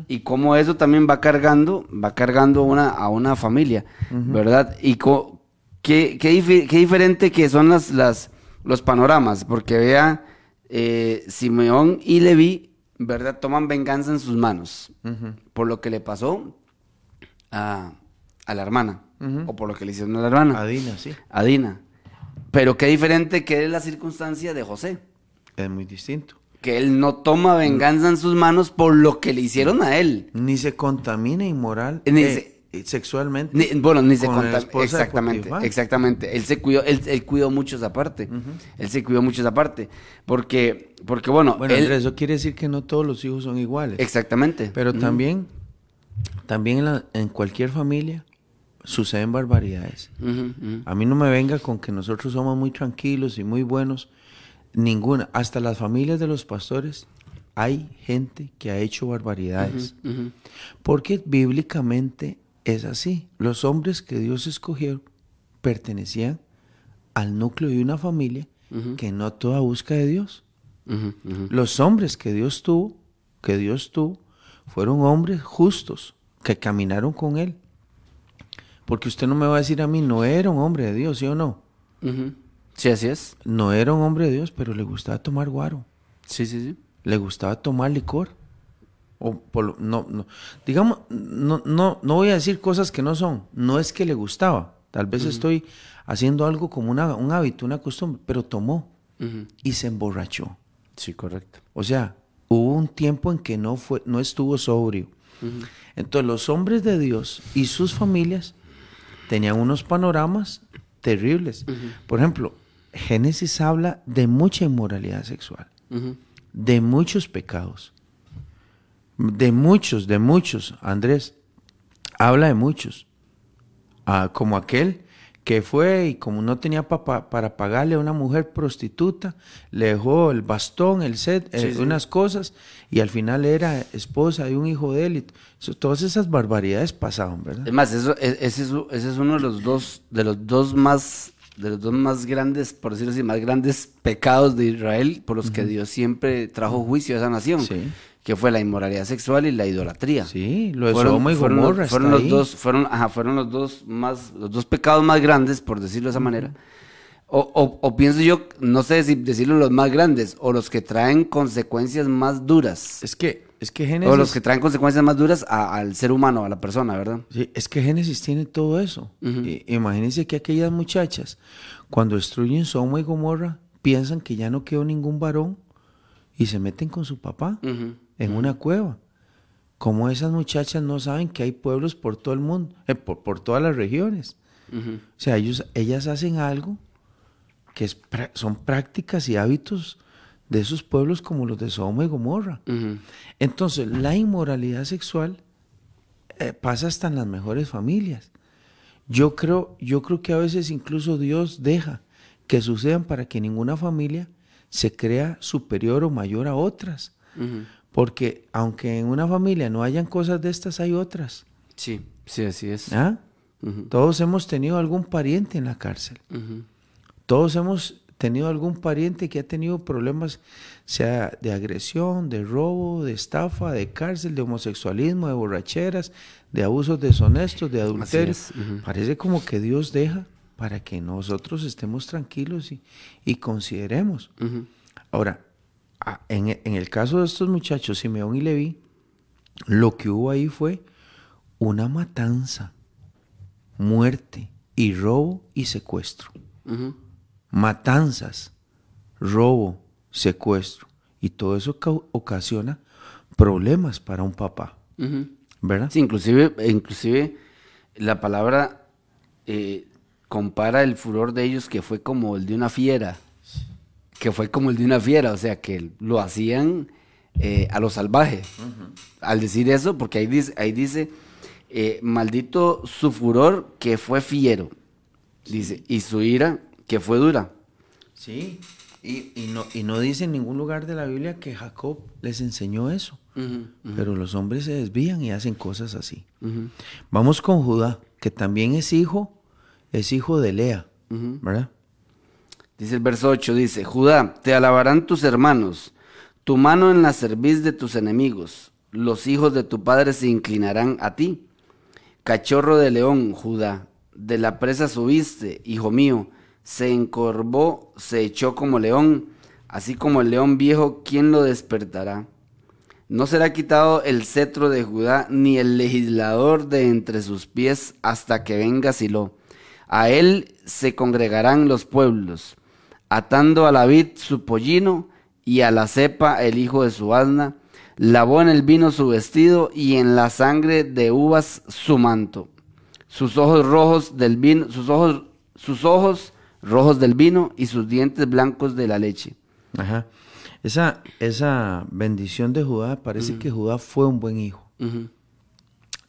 Y cómo eso también va cargando, va cargando una, a una familia, ¿verdad? Y co- qué, qué, qué diferente que son las, las, los panoramas, porque vea, eh, Simeón y Leví, ¿verdad? Toman venganza en sus manos por lo que le pasó a, a la hermana, o por lo que le hicieron a la hermana, Adina, sí. a Dina. Pero qué diferente que es la circunstancia de José, Es muy distinto. que él no toma venganza en sus manos por lo que le hicieron a él. Ni se contamina inmoral Ni eh, se- eh, sexualmente. Ni- bueno, ni se con la conta. esposa de Exactamente, exactamente. Él se cuidó, él, él cuidó mucho esa parte. Él se cuidó mucho esa parte. Porque, porque bueno, Bueno, él- Andrés, eso quiere decir que no todos los hijos son iguales. exactamente. Pero también, también en, la- en cualquier familia suceden barbaridades. A mí no me venga con que nosotros somos muy tranquilos y muy buenos. Ninguna. Hasta las familias de los pastores hay gente que ha hecho barbaridades. Porque bíblicamente es así. Los hombres que Dios escogió pertenecían al núcleo de una familia que no toda busca de Dios. Los hombres que Dios tuvo, que Dios tuvo, fueron hombres justos que caminaron con Él. Porque usted no me va a decir a mí, no era un hombre de Dios, ¿sí o no? Sí, así es. no era un hombre de Dios, pero le gustaba tomar guaro, Sí, sí, sí. le gustaba tomar licor. O por no, no, digamos, no, no, no voy a decir cosas que no son. No es que le gustaba. Tal vez estoy haciendo algo como una, un hábito, una costumbre, pero tomó y se emborrachó. Sí, correcto. O sea, hubo un tiempo en que no, fue, no estuvo sobrio. Entonces los hombres de Dios y sus familias tenían unos panoramas terribles. Por ejemplo, Génesis habla de mucha inmoralidad sexual, de muchos pecados, de muchos, de muchos. Andrés habla de muchos. Ah, como aquel que fue y como no tenía pa- pa- para pagarle a una mujer prostituta, le dejó el bastón, el set, eh, Sí, unas cosas, y al final era esposa de un hijo de él. y eso- todas esas barbaridades pasaban, ¿verdad? Es más, eso, e- ese, es, u- ese es uno de los dos, de los dos más, de los dos más grandes, por decirlo así, más grandes pecados de Israel por los que Dios siempre trajo juicio a esa nación, Sí. Que fue la inmoralidad sexual y la idolatría. Sí, lo de fueron, y fueron- Gomorra fueron los ahí. dos, fueron, ajá, fueron los dos más, los dos pecados más grandes, por decirlo de esa manera. O, o- o pienso yo, no sé si decirlo los más grandes, o los que traen consecuencias más duras. Es que, es que Génesis... O los que traen consecuencias más duras a- al ser humano, a la persona, ¿verdad? Sí, es que Génesis tiene todo eso. Imagínense que aquellas muchachas, cuando destruyen Sodoma y Gomorra, piensan que ya no quedó ningún varón y se meten con su papá. En una cueva. Como esas muchachas no saben que hay pueblos por todo el mundo, eh, por, por todas las regiones. O sea, ellos, ellas hacen algo que es, son prácticas y hábitos de esos pueblos como los de Sodoma y Gomorra. Entonces, la inmoralidad sexual eh, pasa hasta en las mejores familias. Yo creo, yo creo que a veces incluso Dios deja que sucedan para que ninguna familia se crea superior o mayor a otras. Ujú. Porque aunque en una familia no hayan cosas de estas, hay otras. Sí, sí, así es. ¿ah? Todos hemos tenido algún pariente en la cárcel. Todos hemos tenido algún pariente que ha tenido problemas, sea de agresión, de robo, de estafa, de cárcel, de homosexualismo, de borracheras, de abusos deshonestos, de adulterio. es, ujú. Parece como que Dios deja para que nosotros estemos tranquilos y, y consideremos. Ahora, en, en el caso de estos muchachos, Simeón y Leví, lo que hubo ahí fue una matanza, muerte y robo y secuestro matanzas, robo, secuestro. Y todo eso ocasiona problemas para un papá. ¿verdad? Sí, inclusive, inclusive la palabra eh, compara el furor de ellos que fue como el de una fiera, que fue como el de una fiera, o sea, que lo hacían eh, a lo salvaje. Al decir eso, porque ahí dice, ahí dice eh, maldito su furor que fue fiero, dice, y su ira que fue dura. Sí. Y, y no, y no dice en ningún lugar de la Biblia que Jacob les enseñó eso. Pero los hombres se desvían y hacen cosas así. Vamos con Judá, que también es hijo, es hijo de Lea. ¿verdad? Dice el verso 8, dice, Judá, te alabarán tus hermanos, tu mano en la cerviz de tus enemigos, los hijos de tu padre se inclinarán a ti. Cachorro de león, Judá, de la presa subiste, hijo mío, se encorvó, se echó como león, así como el león viejo, ¿quién lo despertará? No será quitado el cetro de Judá, ni el legislador de entre sus pies, hasta que venga Silo. A él se congregarán los pueblos, atando a la vid su pollino, y a la cepa el hijo de su asna, lavó en el vino su vestido, y en la sangre de uvas su manto. Sus ojos rojos del vino, sus ojos, sus ojos rojos del vino, y sus dientes blancos de la leche. Ajá. Esa, esa bendición de Judá, parece que Judá fue un buen hijo.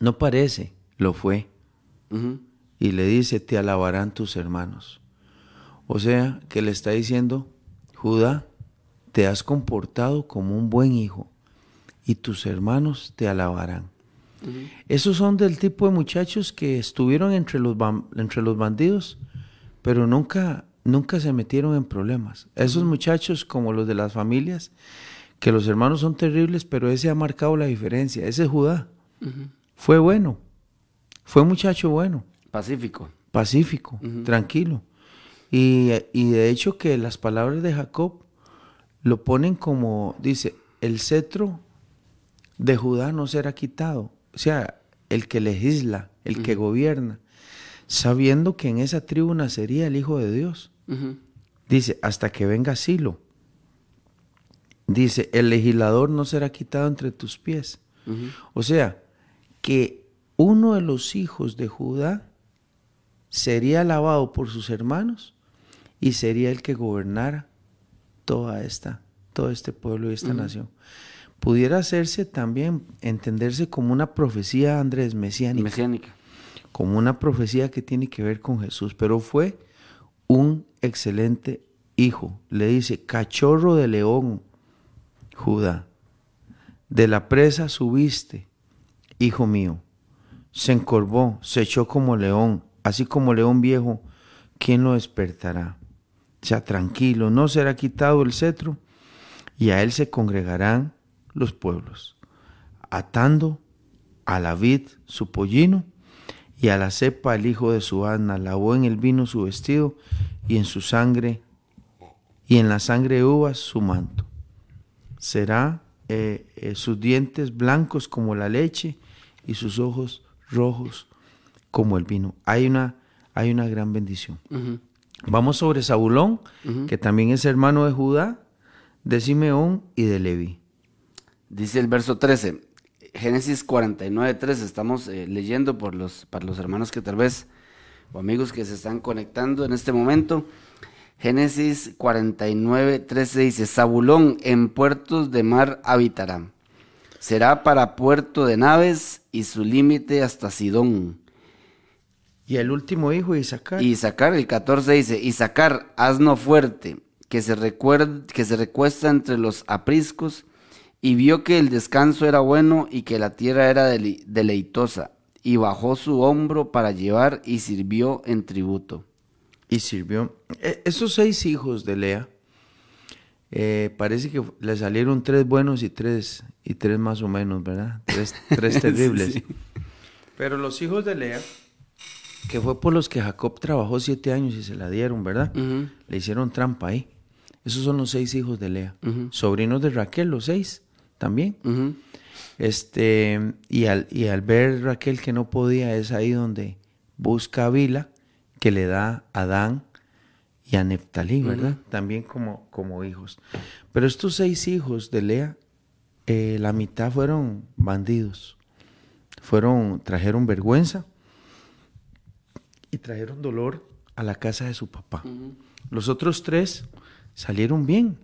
No parece, lo fue. y le dice, te alabarán tus hermanos. O sea, que le está diciendo, Judá, te has comportado como un buen hijo y tus hermanos te alabarán. Esos son del tipo de muchachos que estuvieron entre los, entre los bandidos, pero nunca, nunca se metieron en problemas. Esos muchachos como los de las familias, que los hermanos son terribles, pero ese ha marcado la diferencia. Ese Judá fue bueno, fue muchacho bueno Pacífico. pacífico, tranquilo. Y, y de hecho que las palabras de Jacob lo ponen como, dice, el cetro de Judá no será quitado. O sea, el que legisla, el que gobierna, sabiendo que en esa tribu nacería el Hijo de Dios. Dice, hasta que venga Silo. Dice, el legislador no será quitado entre tus pies. O sea, que uno de los hijos de Judá sería alabado por sus hermanos y sería el que gobernara toda esta, todo este pueblo y esta nación. Pudiera hacerse también, entenderse como una profecía, Andrés, mesiánica Mesiánica. como una profecía que tiene que ver con Jesús, pero fue un excelente hijo. Le dice, cachorro de león, Judá, de la presa subiste, hijo mío. Se encorvó, se echó como león, así como león viejo, ¿quién lo despertará? Sea tranquilo, no será quitado el cetro, y a él se congregarán los pueblos, atando a la vid su pollino, y a la cepa el hijo de su asna, lavó en el vino su vestido, y en su sangre, y en la sangre de uvas su manto. Será eh, eh, sus dientes blancos como la leche, y sus ojos rojos como el vino. Hay una, hay una gran bendición. Vamos sobre Zabulón, que también es hermano de Judá, de Simeón y de Leví. Dice el verso 13, Génesis 49, 13, estamos eh, leyendo por los, para los hermanos que tal vez, o amigos que se están conectando en este momento. Génesis 49, 13 dice, Zabulón en puertos de mar habitará. Será para puerto de naves y su límite hasta Sidón. Y el último hijo Isaacar. Y Isaacar, el 14 dice, Isaacar, asno fuerte, que se, que se recuesta entre los apriscos, y vio que el descanso era bueno y que la tierra era dele- deleitosa, y bajó su hombro para llevar y sirvió en tributo. y sirvió. E- Esos seis hijos de Lea, eh, parece que le salieron tres buenos y tres, y tres más o menos, ¿verdad? Tres, tres terribles. sí. Pero los hijos de Lea, que fue por los que Jacob trabajó siete años y se la dieron, ¿verdad? Le hicieron trampa ahí. Esos son los seis hijos de Lea. Sobrinos de Raquel, los seis, también. Este, y al, y al ver Raquel que no podía, es ahí donde busca a Bila, que le da a Adán y a Neftalí, ¿verdad? También como, como hijos. Pero estos seis hijos de Lea, eh, la mitad fueron bandidos. Fueron, trajeron vergüenza y trajeron dolor a la casa de su papá. Los otros tres salieron bien,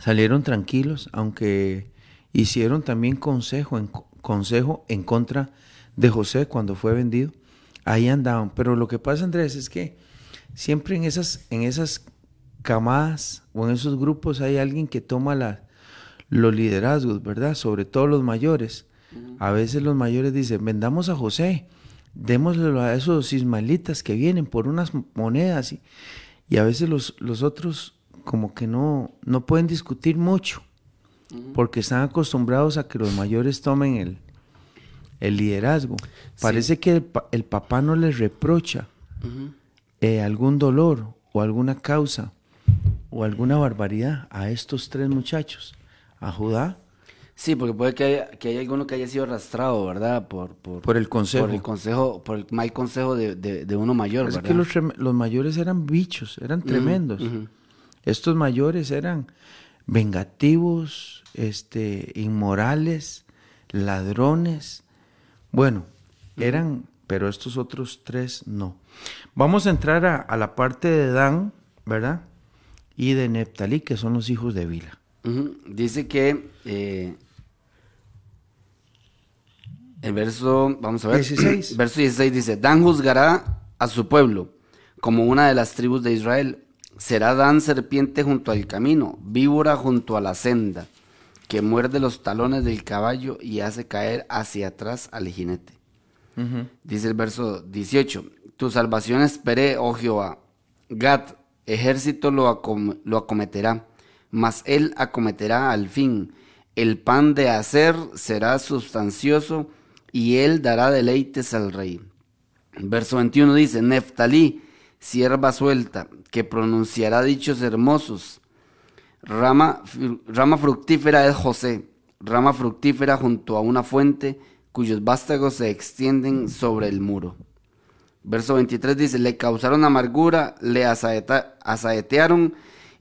salieron tranquilos, aunque hicieron también consejo en, consejo en contra de José cuando fue vendido. Ahí andaban. Pero lo que pasa, Andrés, es que siempre en esas, en esas camadas o en esos grupos hay alguien que toma la- los liderazgos, ¿verdad? Sobre todo los mayores. A veces los mayores dicen, vendamos a José, démoslo a esos ismaelitas que vienen por unas monedas. Y, y a veces los, los otros como que no, no pueden discutir mucho, porque están acostumbrados a que los mayores tomen el, el liderazgo. Parece que el, el papá no les reprocha eh, algún dolor o alguna causa o alguna barbaridad a estos tres muchachos, a Judá, Sí, porque puede que haya, que haya alguno que haya sido arrastrado, ¿verdad? Por, por, Por el consejo. Por el consejo, por el mal consejo de, de- de uno mayor, Es ¿verdad? que los, los mayores eran bichos, eran tremendos. ujú. Estos mayores eran vengativos, este, inmorales, ladrones. Bueno, eran, pero estos otros tres no. Vamos a entrar a, a la parte de Dan, ¿verdad? Y de Neptalí, que son los hijos de Dice que eh, el verso, vamos a ver, 16. verso 16 dice, Dan juzgará a su pueblo como una de las tribus de Israel. Será Dan serpiente junto al camino, víbora junto a la senda, que muerde los talones del caballo y hace caer hacia atrás al jinete. Dice el verso 18, tu salvación esperé, oh Jehová. Gad, ejército lo, acom- lo acometerá, mas él acometerá al fin. El pan de hacer será sustancioso y él dará deleites al rey. Verso 21 dice, Neftalí sierva suelta, que pronunciará dichos hermosos. Rama, rama fructífera es José, rama fructífera junto a una fuente cuyos vástagos se extienden sobre el muro. Verso 23 dice, le causaron amargura, le asaetearon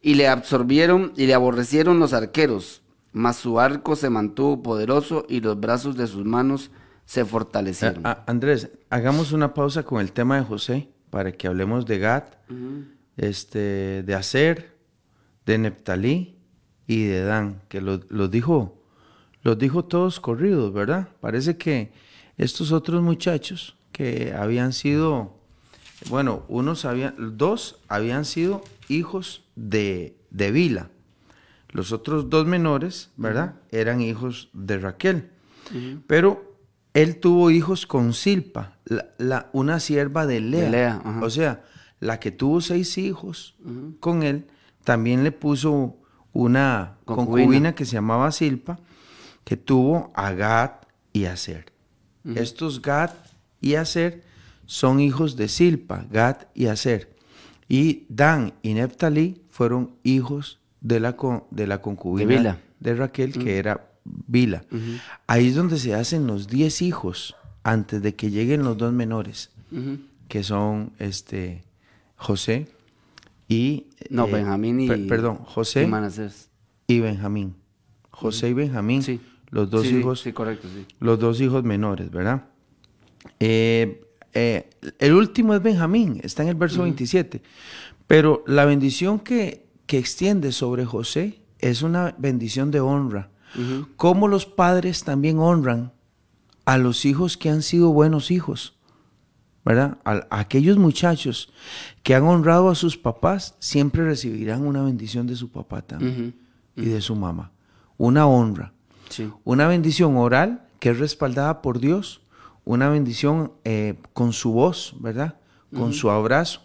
y le absorbieron y le aborrecieron los arqueros, mas su arco se mantuvo poderoso y los brazos de sus manos se fortalecieron. Andrés, hagamos una pausa con el tema de José para que hablemos de Gad, este, de Aser, de Neptalí y de Dan, que los dijo, los dijo todos corridos, ¿verdad? Parece que estos otros muchachos que habían sido, bueno, unos habían, dos habían sido hijos de, de Vila. Los otros dos menores, ¿verdad? Eran hijos de Raquel. Pero él tuvo hijos con Silpa, la, una sierva de Lea. o sea, la que tuvo seis hijos con él, también le puso una concubina. que se llamaba Silpa, que tuvo a Gad y Aser. Estos Gad y Aser son hijos de Silpa, Gad y Aser. Y Dan y Neptalí fueron hijos de la, de la concubina de, Raquel, que era Vila. Ahí es donde se hacen los diez hijos antes de que lleguen los dos menores, que son este José y no eh, Benjamín y perdón José y, Benjamín. José y Benjamín, los dos hijos, sí, correcto, los dos hijos menores, ¿verdad? Eh, eh, el último es Benjamín, está en el verso 27. Pero la bendición que, que, extiende sobre José es una bendición de honra. Como los padres también honran a los hijos que han sido buenos hijos. ¿Verdad? A, aquellos muchachos que han honrado a sus papás siempre recibirán una bendición de su papá también y de su mamá. Una honra. Una bendición oral que es respaldada por Dios una bendición eh, con su voz, ¿verdad? Con su abrazo,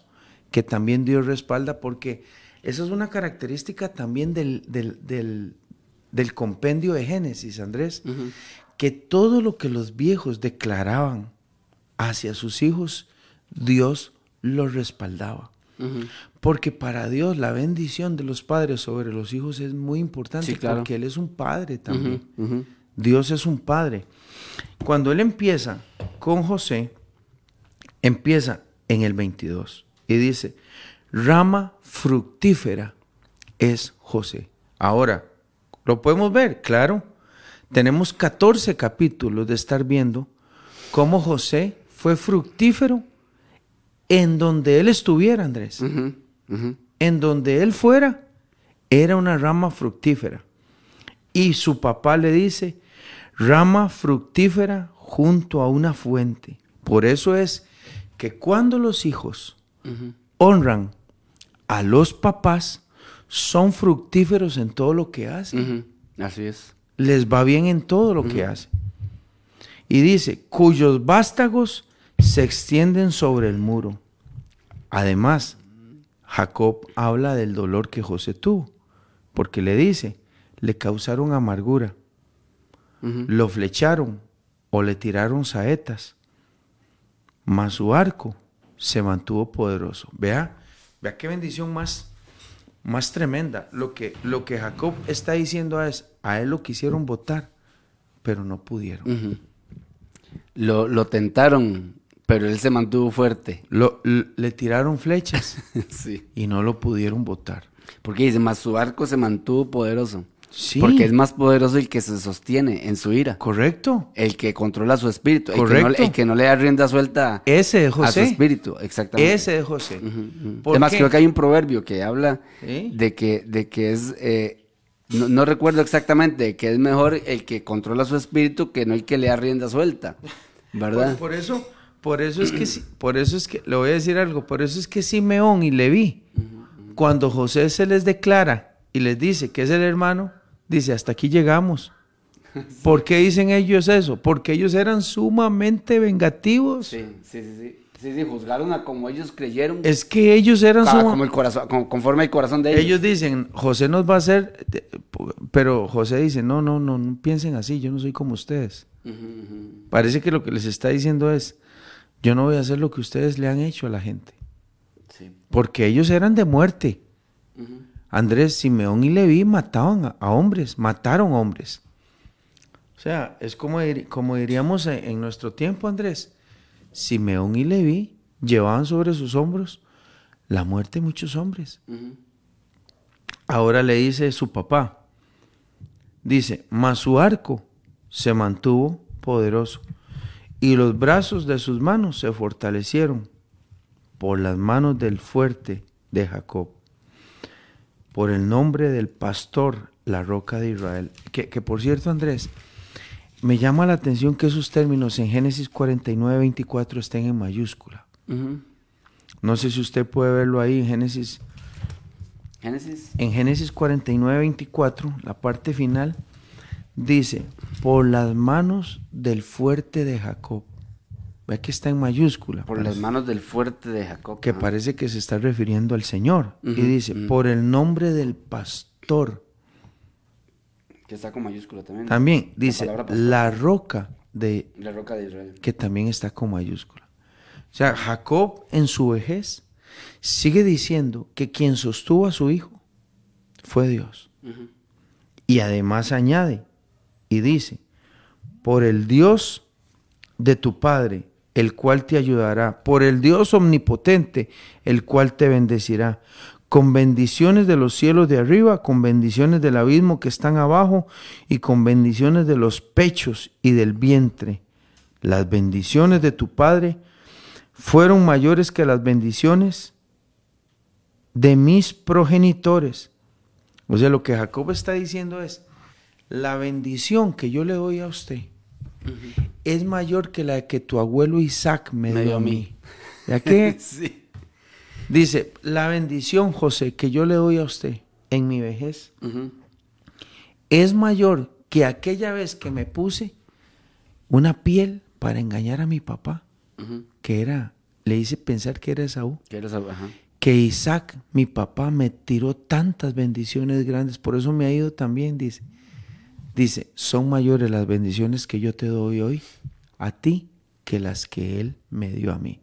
que también Dios respalda, porque esa es una característica también del, del, compendio de Génesis, Andrés, que todo lo que los viejos declaraban hacia sus hijos, Dios los respaldaba. Porque para Dios la bendición de los padres sobre los hijos es muy importante, porque Él es un padre también. Dios es un padre. Cuando él empieza con José, empieza en el 22 y dice, rama fructífera es José. Ahora, ¿lo podemos ver? Claro. Tenemos 14 capítulos de estar viendo cómo José fue fructífero en donde él estuviera, Andrés. En donde él fuera, era una rama fructífera. Y su papá le dice, rama fructífera junto a una fuente. Por eso es que cuando los hijos honran a los papás, son fructíferos en todo lo que hacen. Así es. Les va bien en todo lo que hacen. Y dice, cuyos vástagos se extienden sobre el muro. Además, Jacob habla del dolor que José tuvo, porque le dice, le causaron amargura lo flecharon o le tiraron saetas, mas su arco se mantuvo poderoso. Vea, vea qué bendición más, más tremenda. Lo que, lo que Jacob está diciendo es, a él lo quisieron votar, pero no pudieron. lo, lo, tentaron, pero él se mantuvo fuerte. Lo, le tiraron flechas y no lo pudieron votar. Porque dice, más su arco se mantuvo poderoso. Porque es más poderoso el que se sostiene en su ira. Correcto. El que controla su espíritu. Correcto. El que no, le da rienda suelta Ese de José. a su espíritu. Exactamente. Ese de José. Además, creo que hay un proverbio que habla de, que, de que es. Eh, no, recuerdo exactamente que es mejor el que controla su espíritu que no el que le da rienda suelta. ¿Verdad? Por, eso, por eso es que por eso es que le voy a decir algo, por eso es que Simeón y Leví, cuando José se les declara y les dice que es el hermano, dice, hasta aquí llegamos. ¿Por qué dicen ellos eso? Porque ellos eran sumamente vengativos. Sí, sí, sí. Sí, sí, juzgaron a como ellos creyeron. Es que ellos eran como el corazón, conforme el corazón de ellos. Ellos dicen, José nos va a hacer, pero José dice, no, no, no, no piensen así, yo no soy como ustedes. Parece que lo que les está diciendo es, yo no voy a hacer lo que ustedes le han hecho a la gente. Sí. porque ellos eran de muerte. Andrés, Simeón y Leví mataban a, hombres, mataron hombres. O sea, es como, como diríamos en, en nuestro tiempo, Andrés. Simeón y Leví llevaban sobre sus hombros la muerte de muchos hombres. Ahora le dice su papá, dice, mas su arco se mantuvo poderoso y los brazos de sus manos se fortalecieron por las manos del fuerte de Jacob, por el nombre del pastor, la roca de Israel. Que, que por cierto, Andrés, me llama la atención que esos términos en Génesis 49, 24 estén en mayúscula. No sé si usted puede verlo ahí en Génesis Génesis. en Génesis 49, 24, la parte final, dice, por las manos del fuerte de Jacob. Ve que está en mayúscula. Por las manos del fuerte de Jacob. que parece que se está refiriendo al Señor. y dice, por el nombre del pastor. Que está con mayúscula también. También dice, la roca de La roca de Israel. que también está con mayúscula. O sea, Jacob en su vejez sigue diciendo que quien sostuvo a su hijo fue Dios. Y además añade y dice, por el Dios de tu Padre, el cual te ayudará, por el Dios omnipotente, el cual te bendecirá, con bendiciones de los cielos de arriba, con bendiciones del abismo que están abajo y con bendiciones de los pechos y del vientre. Las bendiciones de tu Padre fueron mayores que las bendiciones de mis progenitores. O sea, lo que Jacob está diciendo es, la bendición que yo le doy a usted es mayor que la que tu abuelo Isaac me, dio a mí. ¿Ya que? sí. Dice, la bendición, José, que yo le doy a usted en mi vejez es mayor que aquella vez que me puse una piel para engañar a mi papá, que era, le hice pensar que era Esaú. Que eres- ajá. que Isaac, mi papá, me tiró tantas bendiciones grandes, por eso me ha ido también, dice. Dice, son mayores las bendiciones que yo te doy hoy a ti que las que él me dio a mí.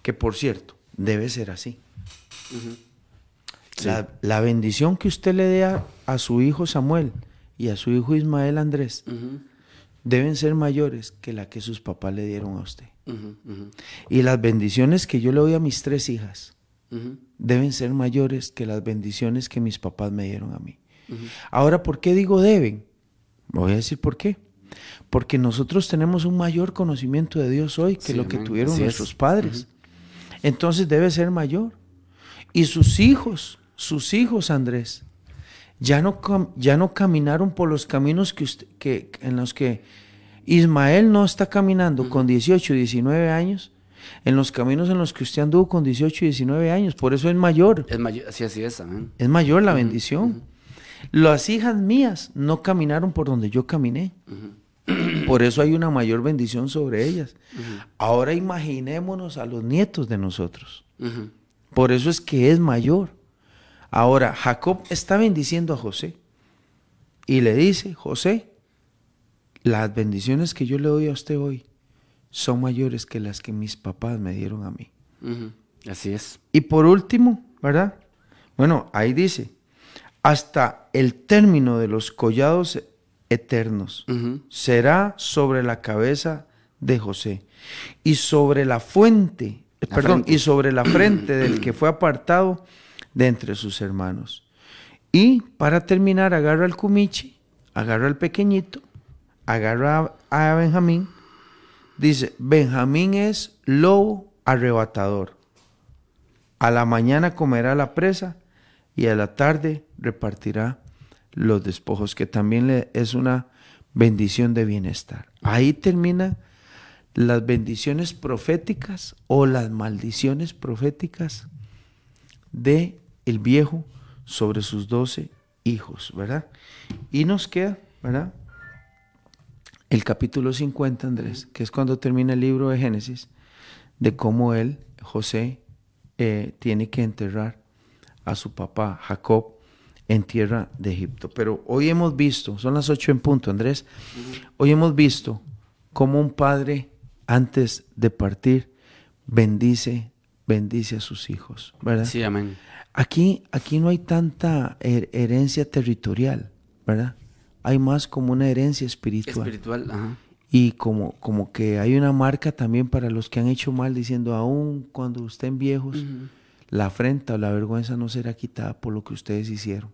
Que por cierto, debe ser así. La, la bendición que usted le dé a, a su hijo Samuel y a su hijo Ismael Andrés deben ser mayores que la que sus papás le dieron a usted. Y las bendiciones que yo le doy a mis tres hijas, deben ser mayores que las bendiciones que mis papás me dieron a mí. Ahora, ¿por qué digo deben? Voy a decir por qué. Porque nosotros tenemos un mayor conocimiento de Dios hoy que Sí, lo que amén. tuvieron Así es. nuestros padres. Entonces debe ser mayor. Y sus hijos, sus hijos, Andrés, ya no, ya no caminaron por los caminos que usted- que, en los que Ismael no está caminando con 18, 19 años, en los caminos en los que usted anduvo con 18 y 19 años. Por eso es mayor. Es mayor, así, así es, amén. Es mayor la bendición. Las hijas mías no caminaron por donde yo caminé. Por eso hay una mayor bendición sobre ellas. Ahora imaginémonos a los nietos de nosotros. Por eso es que es mayor. Ahora, Jacob está bendiciendo a José. Y le dice, José, las bendiciones que yo le doy a usted hoy son mayores que las que mis papás me dieron a mí. Así es. Y por último, ¿verdad? Bueno, ahí dice, hasta el término de los collados eternos será sobre la cabeza de José y sobre la fuente, La perdón, frente. y sobre la frente del que fue apartado de entre sus hermanos. Y para terminar, agarra al cumichi, agarra al pequeñito, agarra a Benjamín, dice, Benjamín es lobo arrebatador. A la mañana comerá la presa y a la tarde repartirá los despojos, que también es una bendición de bienestar. Ahí terminan las bendiciones proféticas o las maldiciones proféticas de el viejo sobre sus doce hijos, ¿verdad? Y nos queda, ¿verdad? El capítulo 50, Andrés, que es cuando termina el libro de Génesis, de cómo él, José, eh, tiene que enterrar a su papá Jacob en tierra de Egipto. Pero hoy hemos visto, son las ocho en punto, Andrés, hoy hemos visto cómo un padre antes de partir bendice, bendice a sus hijos, ¿verdad? Sí, amén. Aquí, aquí no hay tanta her- herencia territorial, ¿verdad? Hay más como una herencia espiritual. Espiritual, ajá. Y como, como que hay una marca también para los que han hecho mal, diciendo, aún cuando estén viejos, la afrenta o la vergüenza no será quitada por lo que ustedes hicieron.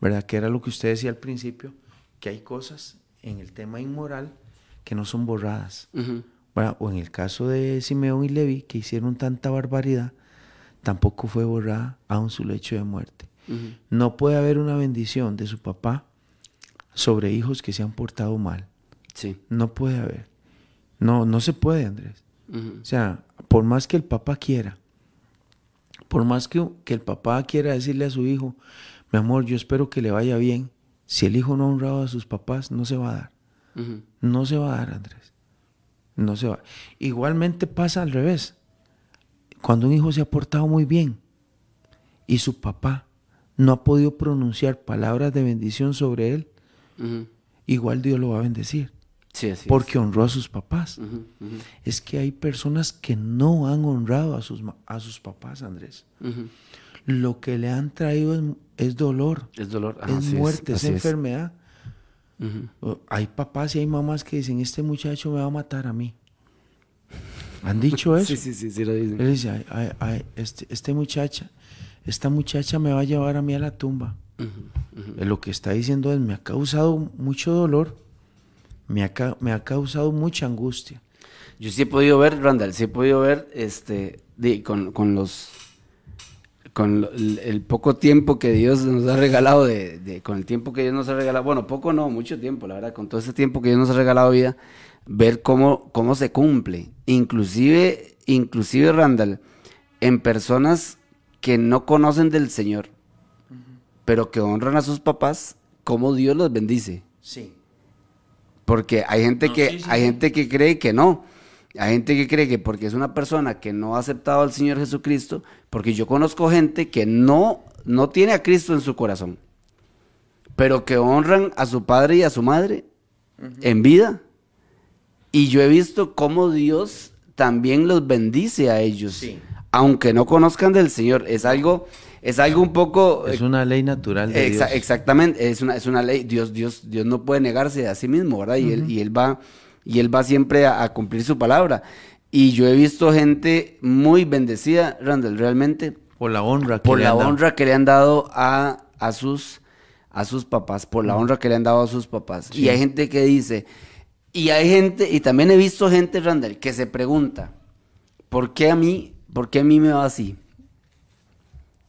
¿Verdad? Que era lo que usted decía al principio, que hay cosas en el tema inmoral que no son borradas. O en el caso de Simeón y Levi, que hicieron tanta barbaridad, tampoco fue borrada aún su lecho de muerte. No puede haber una bendición de su papá sobre hijos que se han portado mal. Sí. No puede haber. No, no se puede, Andrés. O sea, por más que el papá quiera, por más que, que el papá quiera decirle a su hijo, mi amor, yo espero que le vaya bien, si el hijo no ha honrado a sus papás, no se va a dar. No se va a dar, Andrés. No se va. Igualmente pasa al revés. Cuando un hijo se ha portado muy bien y su papá no ha podido pronunciar palabras de bendición sobre él, igual Dios lo va a bendecir. Sí, así es. Porque honró a sus papás. Es que hay personas que no han honrado a sus, a sus papás, Andrés. Lo que le han traído es, es dolor, Es dolor. muerte, es, enfermedad. Hay papás y hay mamás que dicen, este muchacho me va a matar a mí. ¿Han dicho eso? Sí, sí, sí, sí lo dicen. Él dice, "Ay, ay, ay, este, este muchacha, esta muchacha me va a llevar a mí a la tumba. Lo que está diciendo es, me ha causado mucho dolor, me ha, ca- me ha causado mucha angustia. Yo sí he podido ver, Randall, sí he podido ver este, di- con, con los con lo- el, el poco tiempo que Dios nos ha regalado de, de- con el tiempo que Dios nos ha regalado, bueno, poco no, mucho tiempo, la verdad, con todo ese tiempo que Dios nos ha regalado vida, ver cómo, cómo se cumple, inclusive, inclusive Randall, en personas que no conocen del Señor, pero que honran a sus papás, cómo Dios los bendice. Sí. Porque hay gente No, que sí, sí, hay sí. gente que cree que no. Hay gente que cree que porque es una persona que no ha aceptado al Señor Jesucristo, porque yo conozco gente que no no tiene a Cristo en su corazón, pero que honran a su padre y a su madre en vida. Y yo he visto cómo Dios también los bendice a ellos, aunque no conozcan del Señor. Es algo es algo un poco Es una ley natural de Exa- Dios. Exactamente, es una, es una ley. Dios, Dios, Dios no puede negarse a sí mismo, ¿verdad? Y, él, y él va, y él va siempre a, a cumplir su palabra. Y yo he visto gente muy bendecida, Randall, realmente, Por la honra. que por le la han dado. honra que le han dado a, a sus a sus papás, por la honra que le han dado a sus papás. Y hay gente que dice, y hay gente, y también he visto gente, Randall, que se pregunta, ¿por qué a mí, por qué a mí me va así?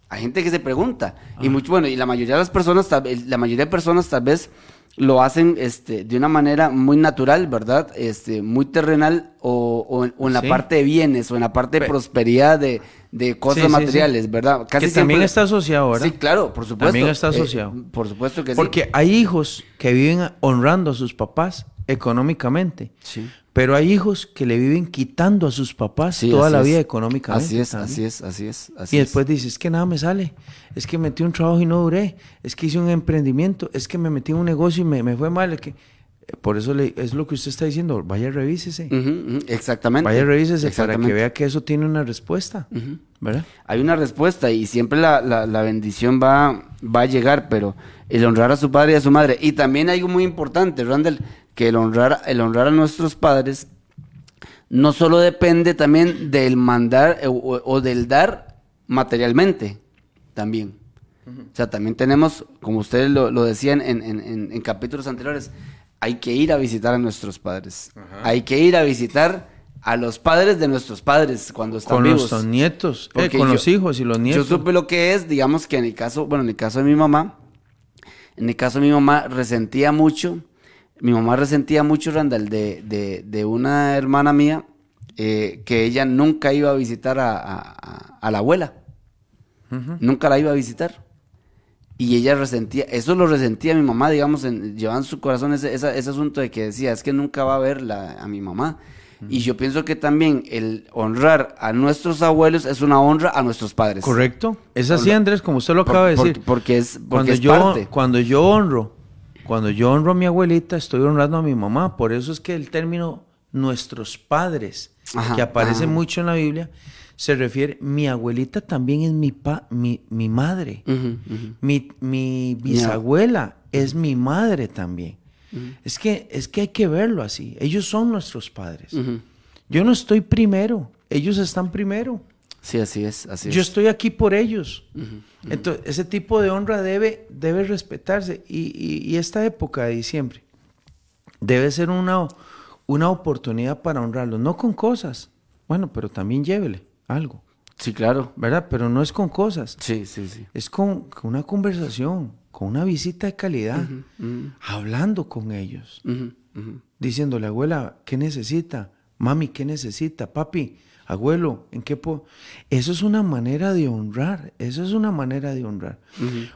Hay gente que se pregunta. Y mucho, bueno, y la mayoría de las personas, tal vez- la mayoría de personas tal vez lo hacen este, de una manera muy natural, ¿verdad? Este, muy terrenal o, o en, o en la Sí. parte de bienes o en la parte de Pe- prosperidad de, de cosas Sí, sí, sí. materiales, ¿verdad? que también está asociado, ¿verdad? Sí, claro, por supuesto. También está Eh, asociado. por supuesto que Porque hay hijos que viven honrando a sus papás económicamente. sí. Pero hay hijos que le viven quitando a sus papás Sí, toda la es. vida económicamente. Así es, también. así es, así es. Así Y es. después dices, es que nada me sale, es que metí un trabajo y no duré, es que hice un emprendimiento, es que me metí en un negocio y me, me fue mal. es que... Por eso le- es lo que usted está diciendo, vaya revísese, exactamente. vaya revísese para que Exactamente. vea que eso tiene una respuesta. ¿verdad? Hay una respuesta y siempre la, la- la bendición va, va a llegar, pero el honrar a su padre y a su madre. Y también hay algo muy importante, Randall, que el honrar, el honrar a nuestros padres no solo depende también del mandar eh, o, o del dar materialmente, también. O sea, también tenemos, como ustedes lo, lo decían en, en- en- en capítulos anteriores, hay que ir a visitar a nuestros padres. Hay que ir a visitar a los padres de nuestros padres cuando están Con vivos. los nietos, eh, con yo- los hijos y los nietos. Yo supe lo que es, digamos que en el caso, bueno, en el caso de mi mamá, en el caso de mi mamá resentía mucho, mi mamá resentía mucho, Randall, de, de, de una hermana mía, eh, que ella nunca iba a visitar a, a- a- a la abuela, nunca la iba a visitar. Y ella resentía, eso lo resentía mi mamá, digamos, en, llevaba en su corazón ese, esa- ese asunto de que decía, es que nunca va a ver la- a mi mamá. Y yo pienso que también el honrar a nuestros abuelos es una honra a nuestros padres. Correcto. Es así, Andrés, como usted lo Por- acaba de decir. Porque, es, porque cuando es yo, parte. cuando yo honro, cuando yo honro a mi abuelita, estoy honrando a mi mamá. Por eso es que el término nuestros padres, Ajá, que aparece ajá. mucho en la Biblia, se refiere, mi abuelita también es mi, pa, mi, mi madre. Mi, mi bisabuela es mi madre también. Es, que, es que hay que verlo así. Ellos son nuestros padres. Yo no estoy primero, ellos están primero. Sí, así es, así Yo es. estoy aquí por ellos. Entonces, ese tipo de honra debe, debe respetarse. Y, y- y esta época de diciembre debe ser una, una oportunidad para honrarlos. No con cosas. Bueno, pero también llévele algo, Sí, claro. ¿verdad? Pero no es con cosas. Sí, sí, sí. Es con, con una conversación, con una visita de calidad, hablando con ellos, ujú, ujú. diciéndole, abuela, ¿qué necesita? Mami, ¿qué necesita? Papi, abuelo, ¿en qué puedo? Eso es una manera de honrar, eso es una manera de honrar.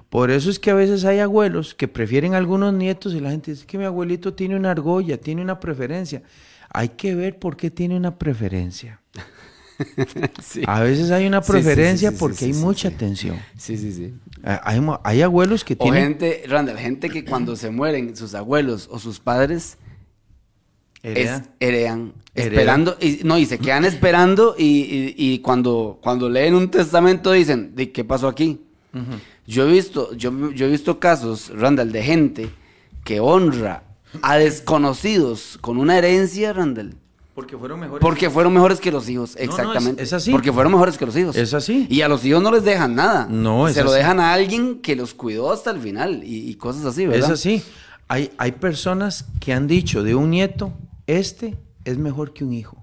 Por eso es que a veces hay abuelos que prefieren a algunos nietos y la gente dice que mi abuelito tiene una argolla, tiene una preferencia. Hay que ver por qué tiene una preferencia. Sí. A veces hay una preferencia sí, sí, porque hay mucha tensión. Sí, sí, sí. Ah, Hay, abuelos que O tienen... gente, Randall, gente que cuando se mueren sus abuelos o sus padres Heredan. es- heredan, Heredan. esperando, y, no, y se quedan esperando y, y- y cuando, cuando leen un testamento dicen, ¿de qué pasó aquí? Yo he visto, yo, yo he visto casos, Randall, de gente que honra a desconocidos con una herencia, Randall. Porque fueron mejores. Porque fueron mejores que los hijos, no, es- exactamente. es así. Porque fueron mejores que los hijos. Es así. Y a los hijos no les dejan nada. No, es Se lo dejan a alguien que los cuidó hasta el final y, y cosas así, ¿verdad? Es así. Hay, hay personas que han dicho de un nieto, este es mejor que un hijo.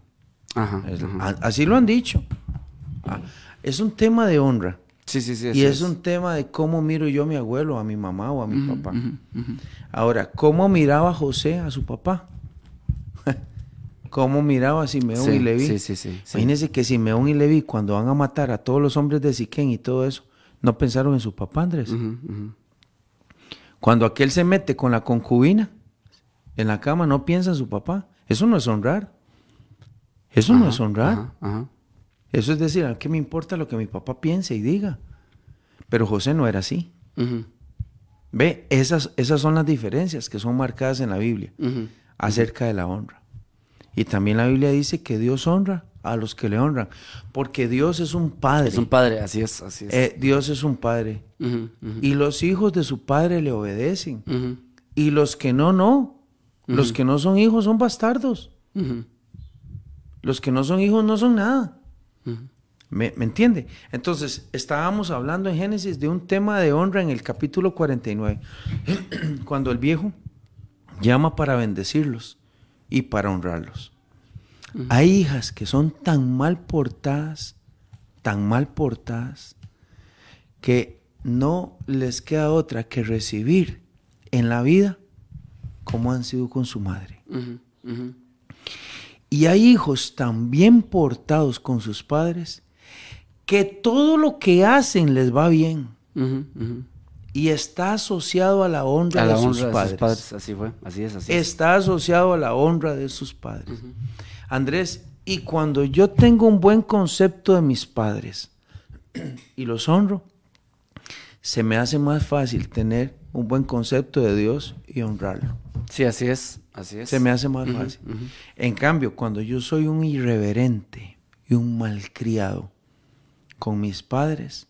Ajá. Es- ajá. a- Así lo han dicho. Ah, Es un tema de honra. Sí, sí, sí. Y es un tema de cómo miro yo a mi abuelo, a mi mamá o a mi papá. Ahora, ¿cómo miraba José a su papá? ¿Cómo miraba a Simeón Sí, y Leví? sí, sí, sí, sí. Imagínense que Simeón y Leví, cuando van a matar a todos los hombres de Siquén y todo eso, no pensaron en su papá Andrés. Cuando aquel se mete con la concubina en la cama, no piensa en su papá. Eso no es honrar. Eso no es honrar. Ajá, ajá. Eso es decir, ¿a qué me importa lo que mi papá piense y diga? Pero José no era así. Ve, esas, esas son las diferencias que son marcadas en la Biblia acerca de la honra. Y también la Biblia dice que Dios honra a los que le honran, porque Dios es un padre. Es un padre, así es, así es. Eh, Dios es un padre. Y los hijos de su padre le obedecen. Y los que no, no. Los que no son hijos son bastardos. Los que no son hijos no son nada. ¿Me, me entiende? Entonces, estábamos hablando en Génesis de un tema de honra en el capítulo 49, cuando el viejo llama para bendecirlos y para honrarlos. Hay hijas que son tan mal portadas, tan mal portadas, que no les queda otra que recibir en la vida como han sido con su madre. Y hay hijos tan bien portados con sus padres que todo lo que hacen les va bien ujú. Y está asociado a la honra, A la de, honra sus de padres. sus padres, así fue, así es, así es. Está asociado a la honra de sus padres. Andrés, y cuando yo tengo un buen concepto de mis padres y los honro, se me hace más fácil tener un buen concepto de Dios y honrarlo. Sí, así es, así es. Se me hace más fácil. En cambio, cuando yo soy un irreverente y un malcriado con mis padres,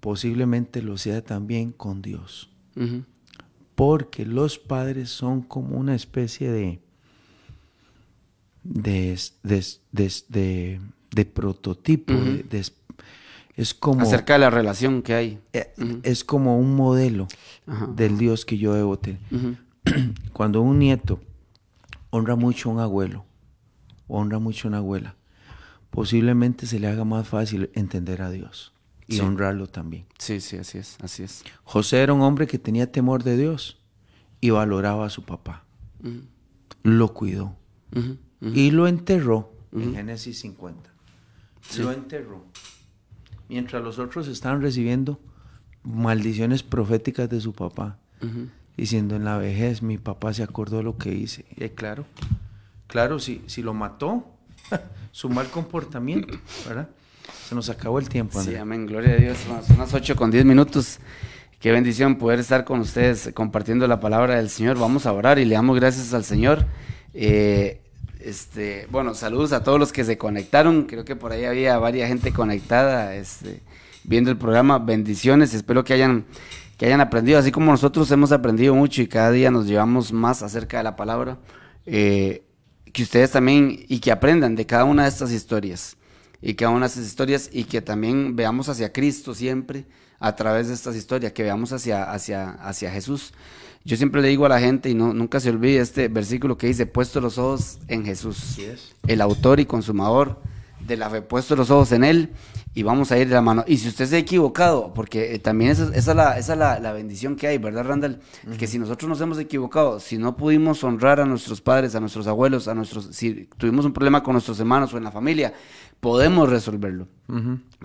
posiblemente lo sea también con Dios. Porque los padres son como una especie de de, de, de, prototipo, es como Acerca de la relación que hay. eh, es como un modelo del Dios que yo debo tener. Cuando un nieto honra mucho a un abuelo, honra mucho a una abuela, posiblemente se le haga más fácil entender a Dios y Sí. honrarlo también. Sí, sí, así es, así es. José era un hombre que tenía temor de Dios y valoraba a su papá. Lo cuidó y lo enterró en Génesis 50. Lo enterró. Mientras los otros estaban recibiendo maldiciones proféticas de su papá, diciendo en la vejez mi papá se acordó de lo que hice. Y eh, claro, claro, si, si lo mató, su mal comportamiento, ¿verdad? Se nos acabó el tiempo, Sí, André. amén, gloria a Dios. Son las 8 con 10 minutos. Qué bendición poder estar con ustedes compartiendo la palabra del Señor. Vamos a orar y le damos gracias al Señor. Eh, Este, bueno, saludos a todos los que se conectaron. Creo que por ahí había varias gente conectada, este, viendo el programa. Bendiciones. Espero que hayan, que hayan aprendido, así como nosotros hemos aprendido mucho y cada día nos llevamos más acerca de la palabra. Eh, que ustedes también y que aprendan de cada una de estas historias y una de estas historias y que también veamos hacia Cristo siempre a través de estas historias, que veamos hacia, hacia, hacia Jesús. Yo siempre le digo a la gente, y no, nunca se olvide este versículo que dice, puesto los ojos en Jesús, el autor y consumador de la fe, puesto los ojos en Él, y vamos a ir de la mano. Y si usted se ha equivocado, porque eh, también esa, esa, es, la, la, bendición que hay, ¿verdad, Randall? Que si nosotros nos hemos equivocado, si no pudimos honrar a nuestros padres, a nuestros abuelos, a nuestros, si tuvimos un problema con nuestros hermanos o en la familia, podemos resolverlo.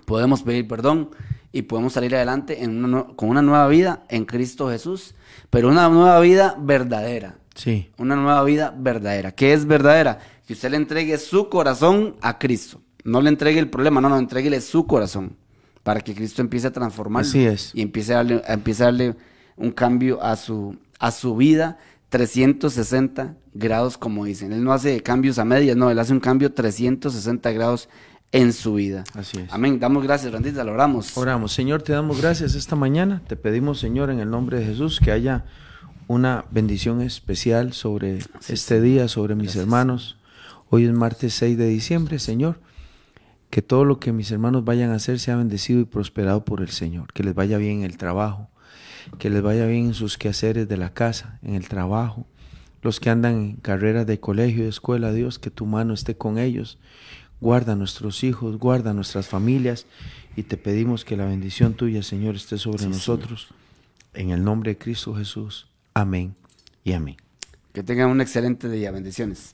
Podemos pedir perdón y podemos salir adelante en con una nueva vida en Cristo Jesús, pero una nueva vida verdadera. Sí. Una nueva vida verdadera. ¿Qué es verdadera? Que usted le entregue su corazón a Cristo. No le entregue el problema, no, no, entreguele su corazón para que Cristo empiece a transformarlo. Así es. Y empiece a darle, empiece a darle un cambio a su, a su vida 360 grados, como dicen. Él no hace cambios a medias, no, él hace un cambio 360 grados en su vida. Así es. Amén. Damos gracias, Randita, lo oramos. Oramos. Señor, te damos gracias esta mañana. Te pedimos, Señor, en el nombre de Jesús, que haya una bendición especial sobre este día, sobre mis hermanos. Hoy es martes 6 de diciembre, Señor. Que todo lo que mis hermanos vayan a hacer sea bendecido y prosperado por el Señor. Que les vaya bien en el trabajo, que les vaya bien en sus quehaceres de la casa, en el trabajo, los que andan en carreras de colegio, de escuela, Dios, que tu mano esté con ellos. Guarda a nuestros hijos, guarda a nuestras familias y te pedimos que la bendición tuya, Señor, esté sobre nosotros. En el nombre de Cristo Jesús. Amén y amén. Que tengan un excelente día. Bendiciones.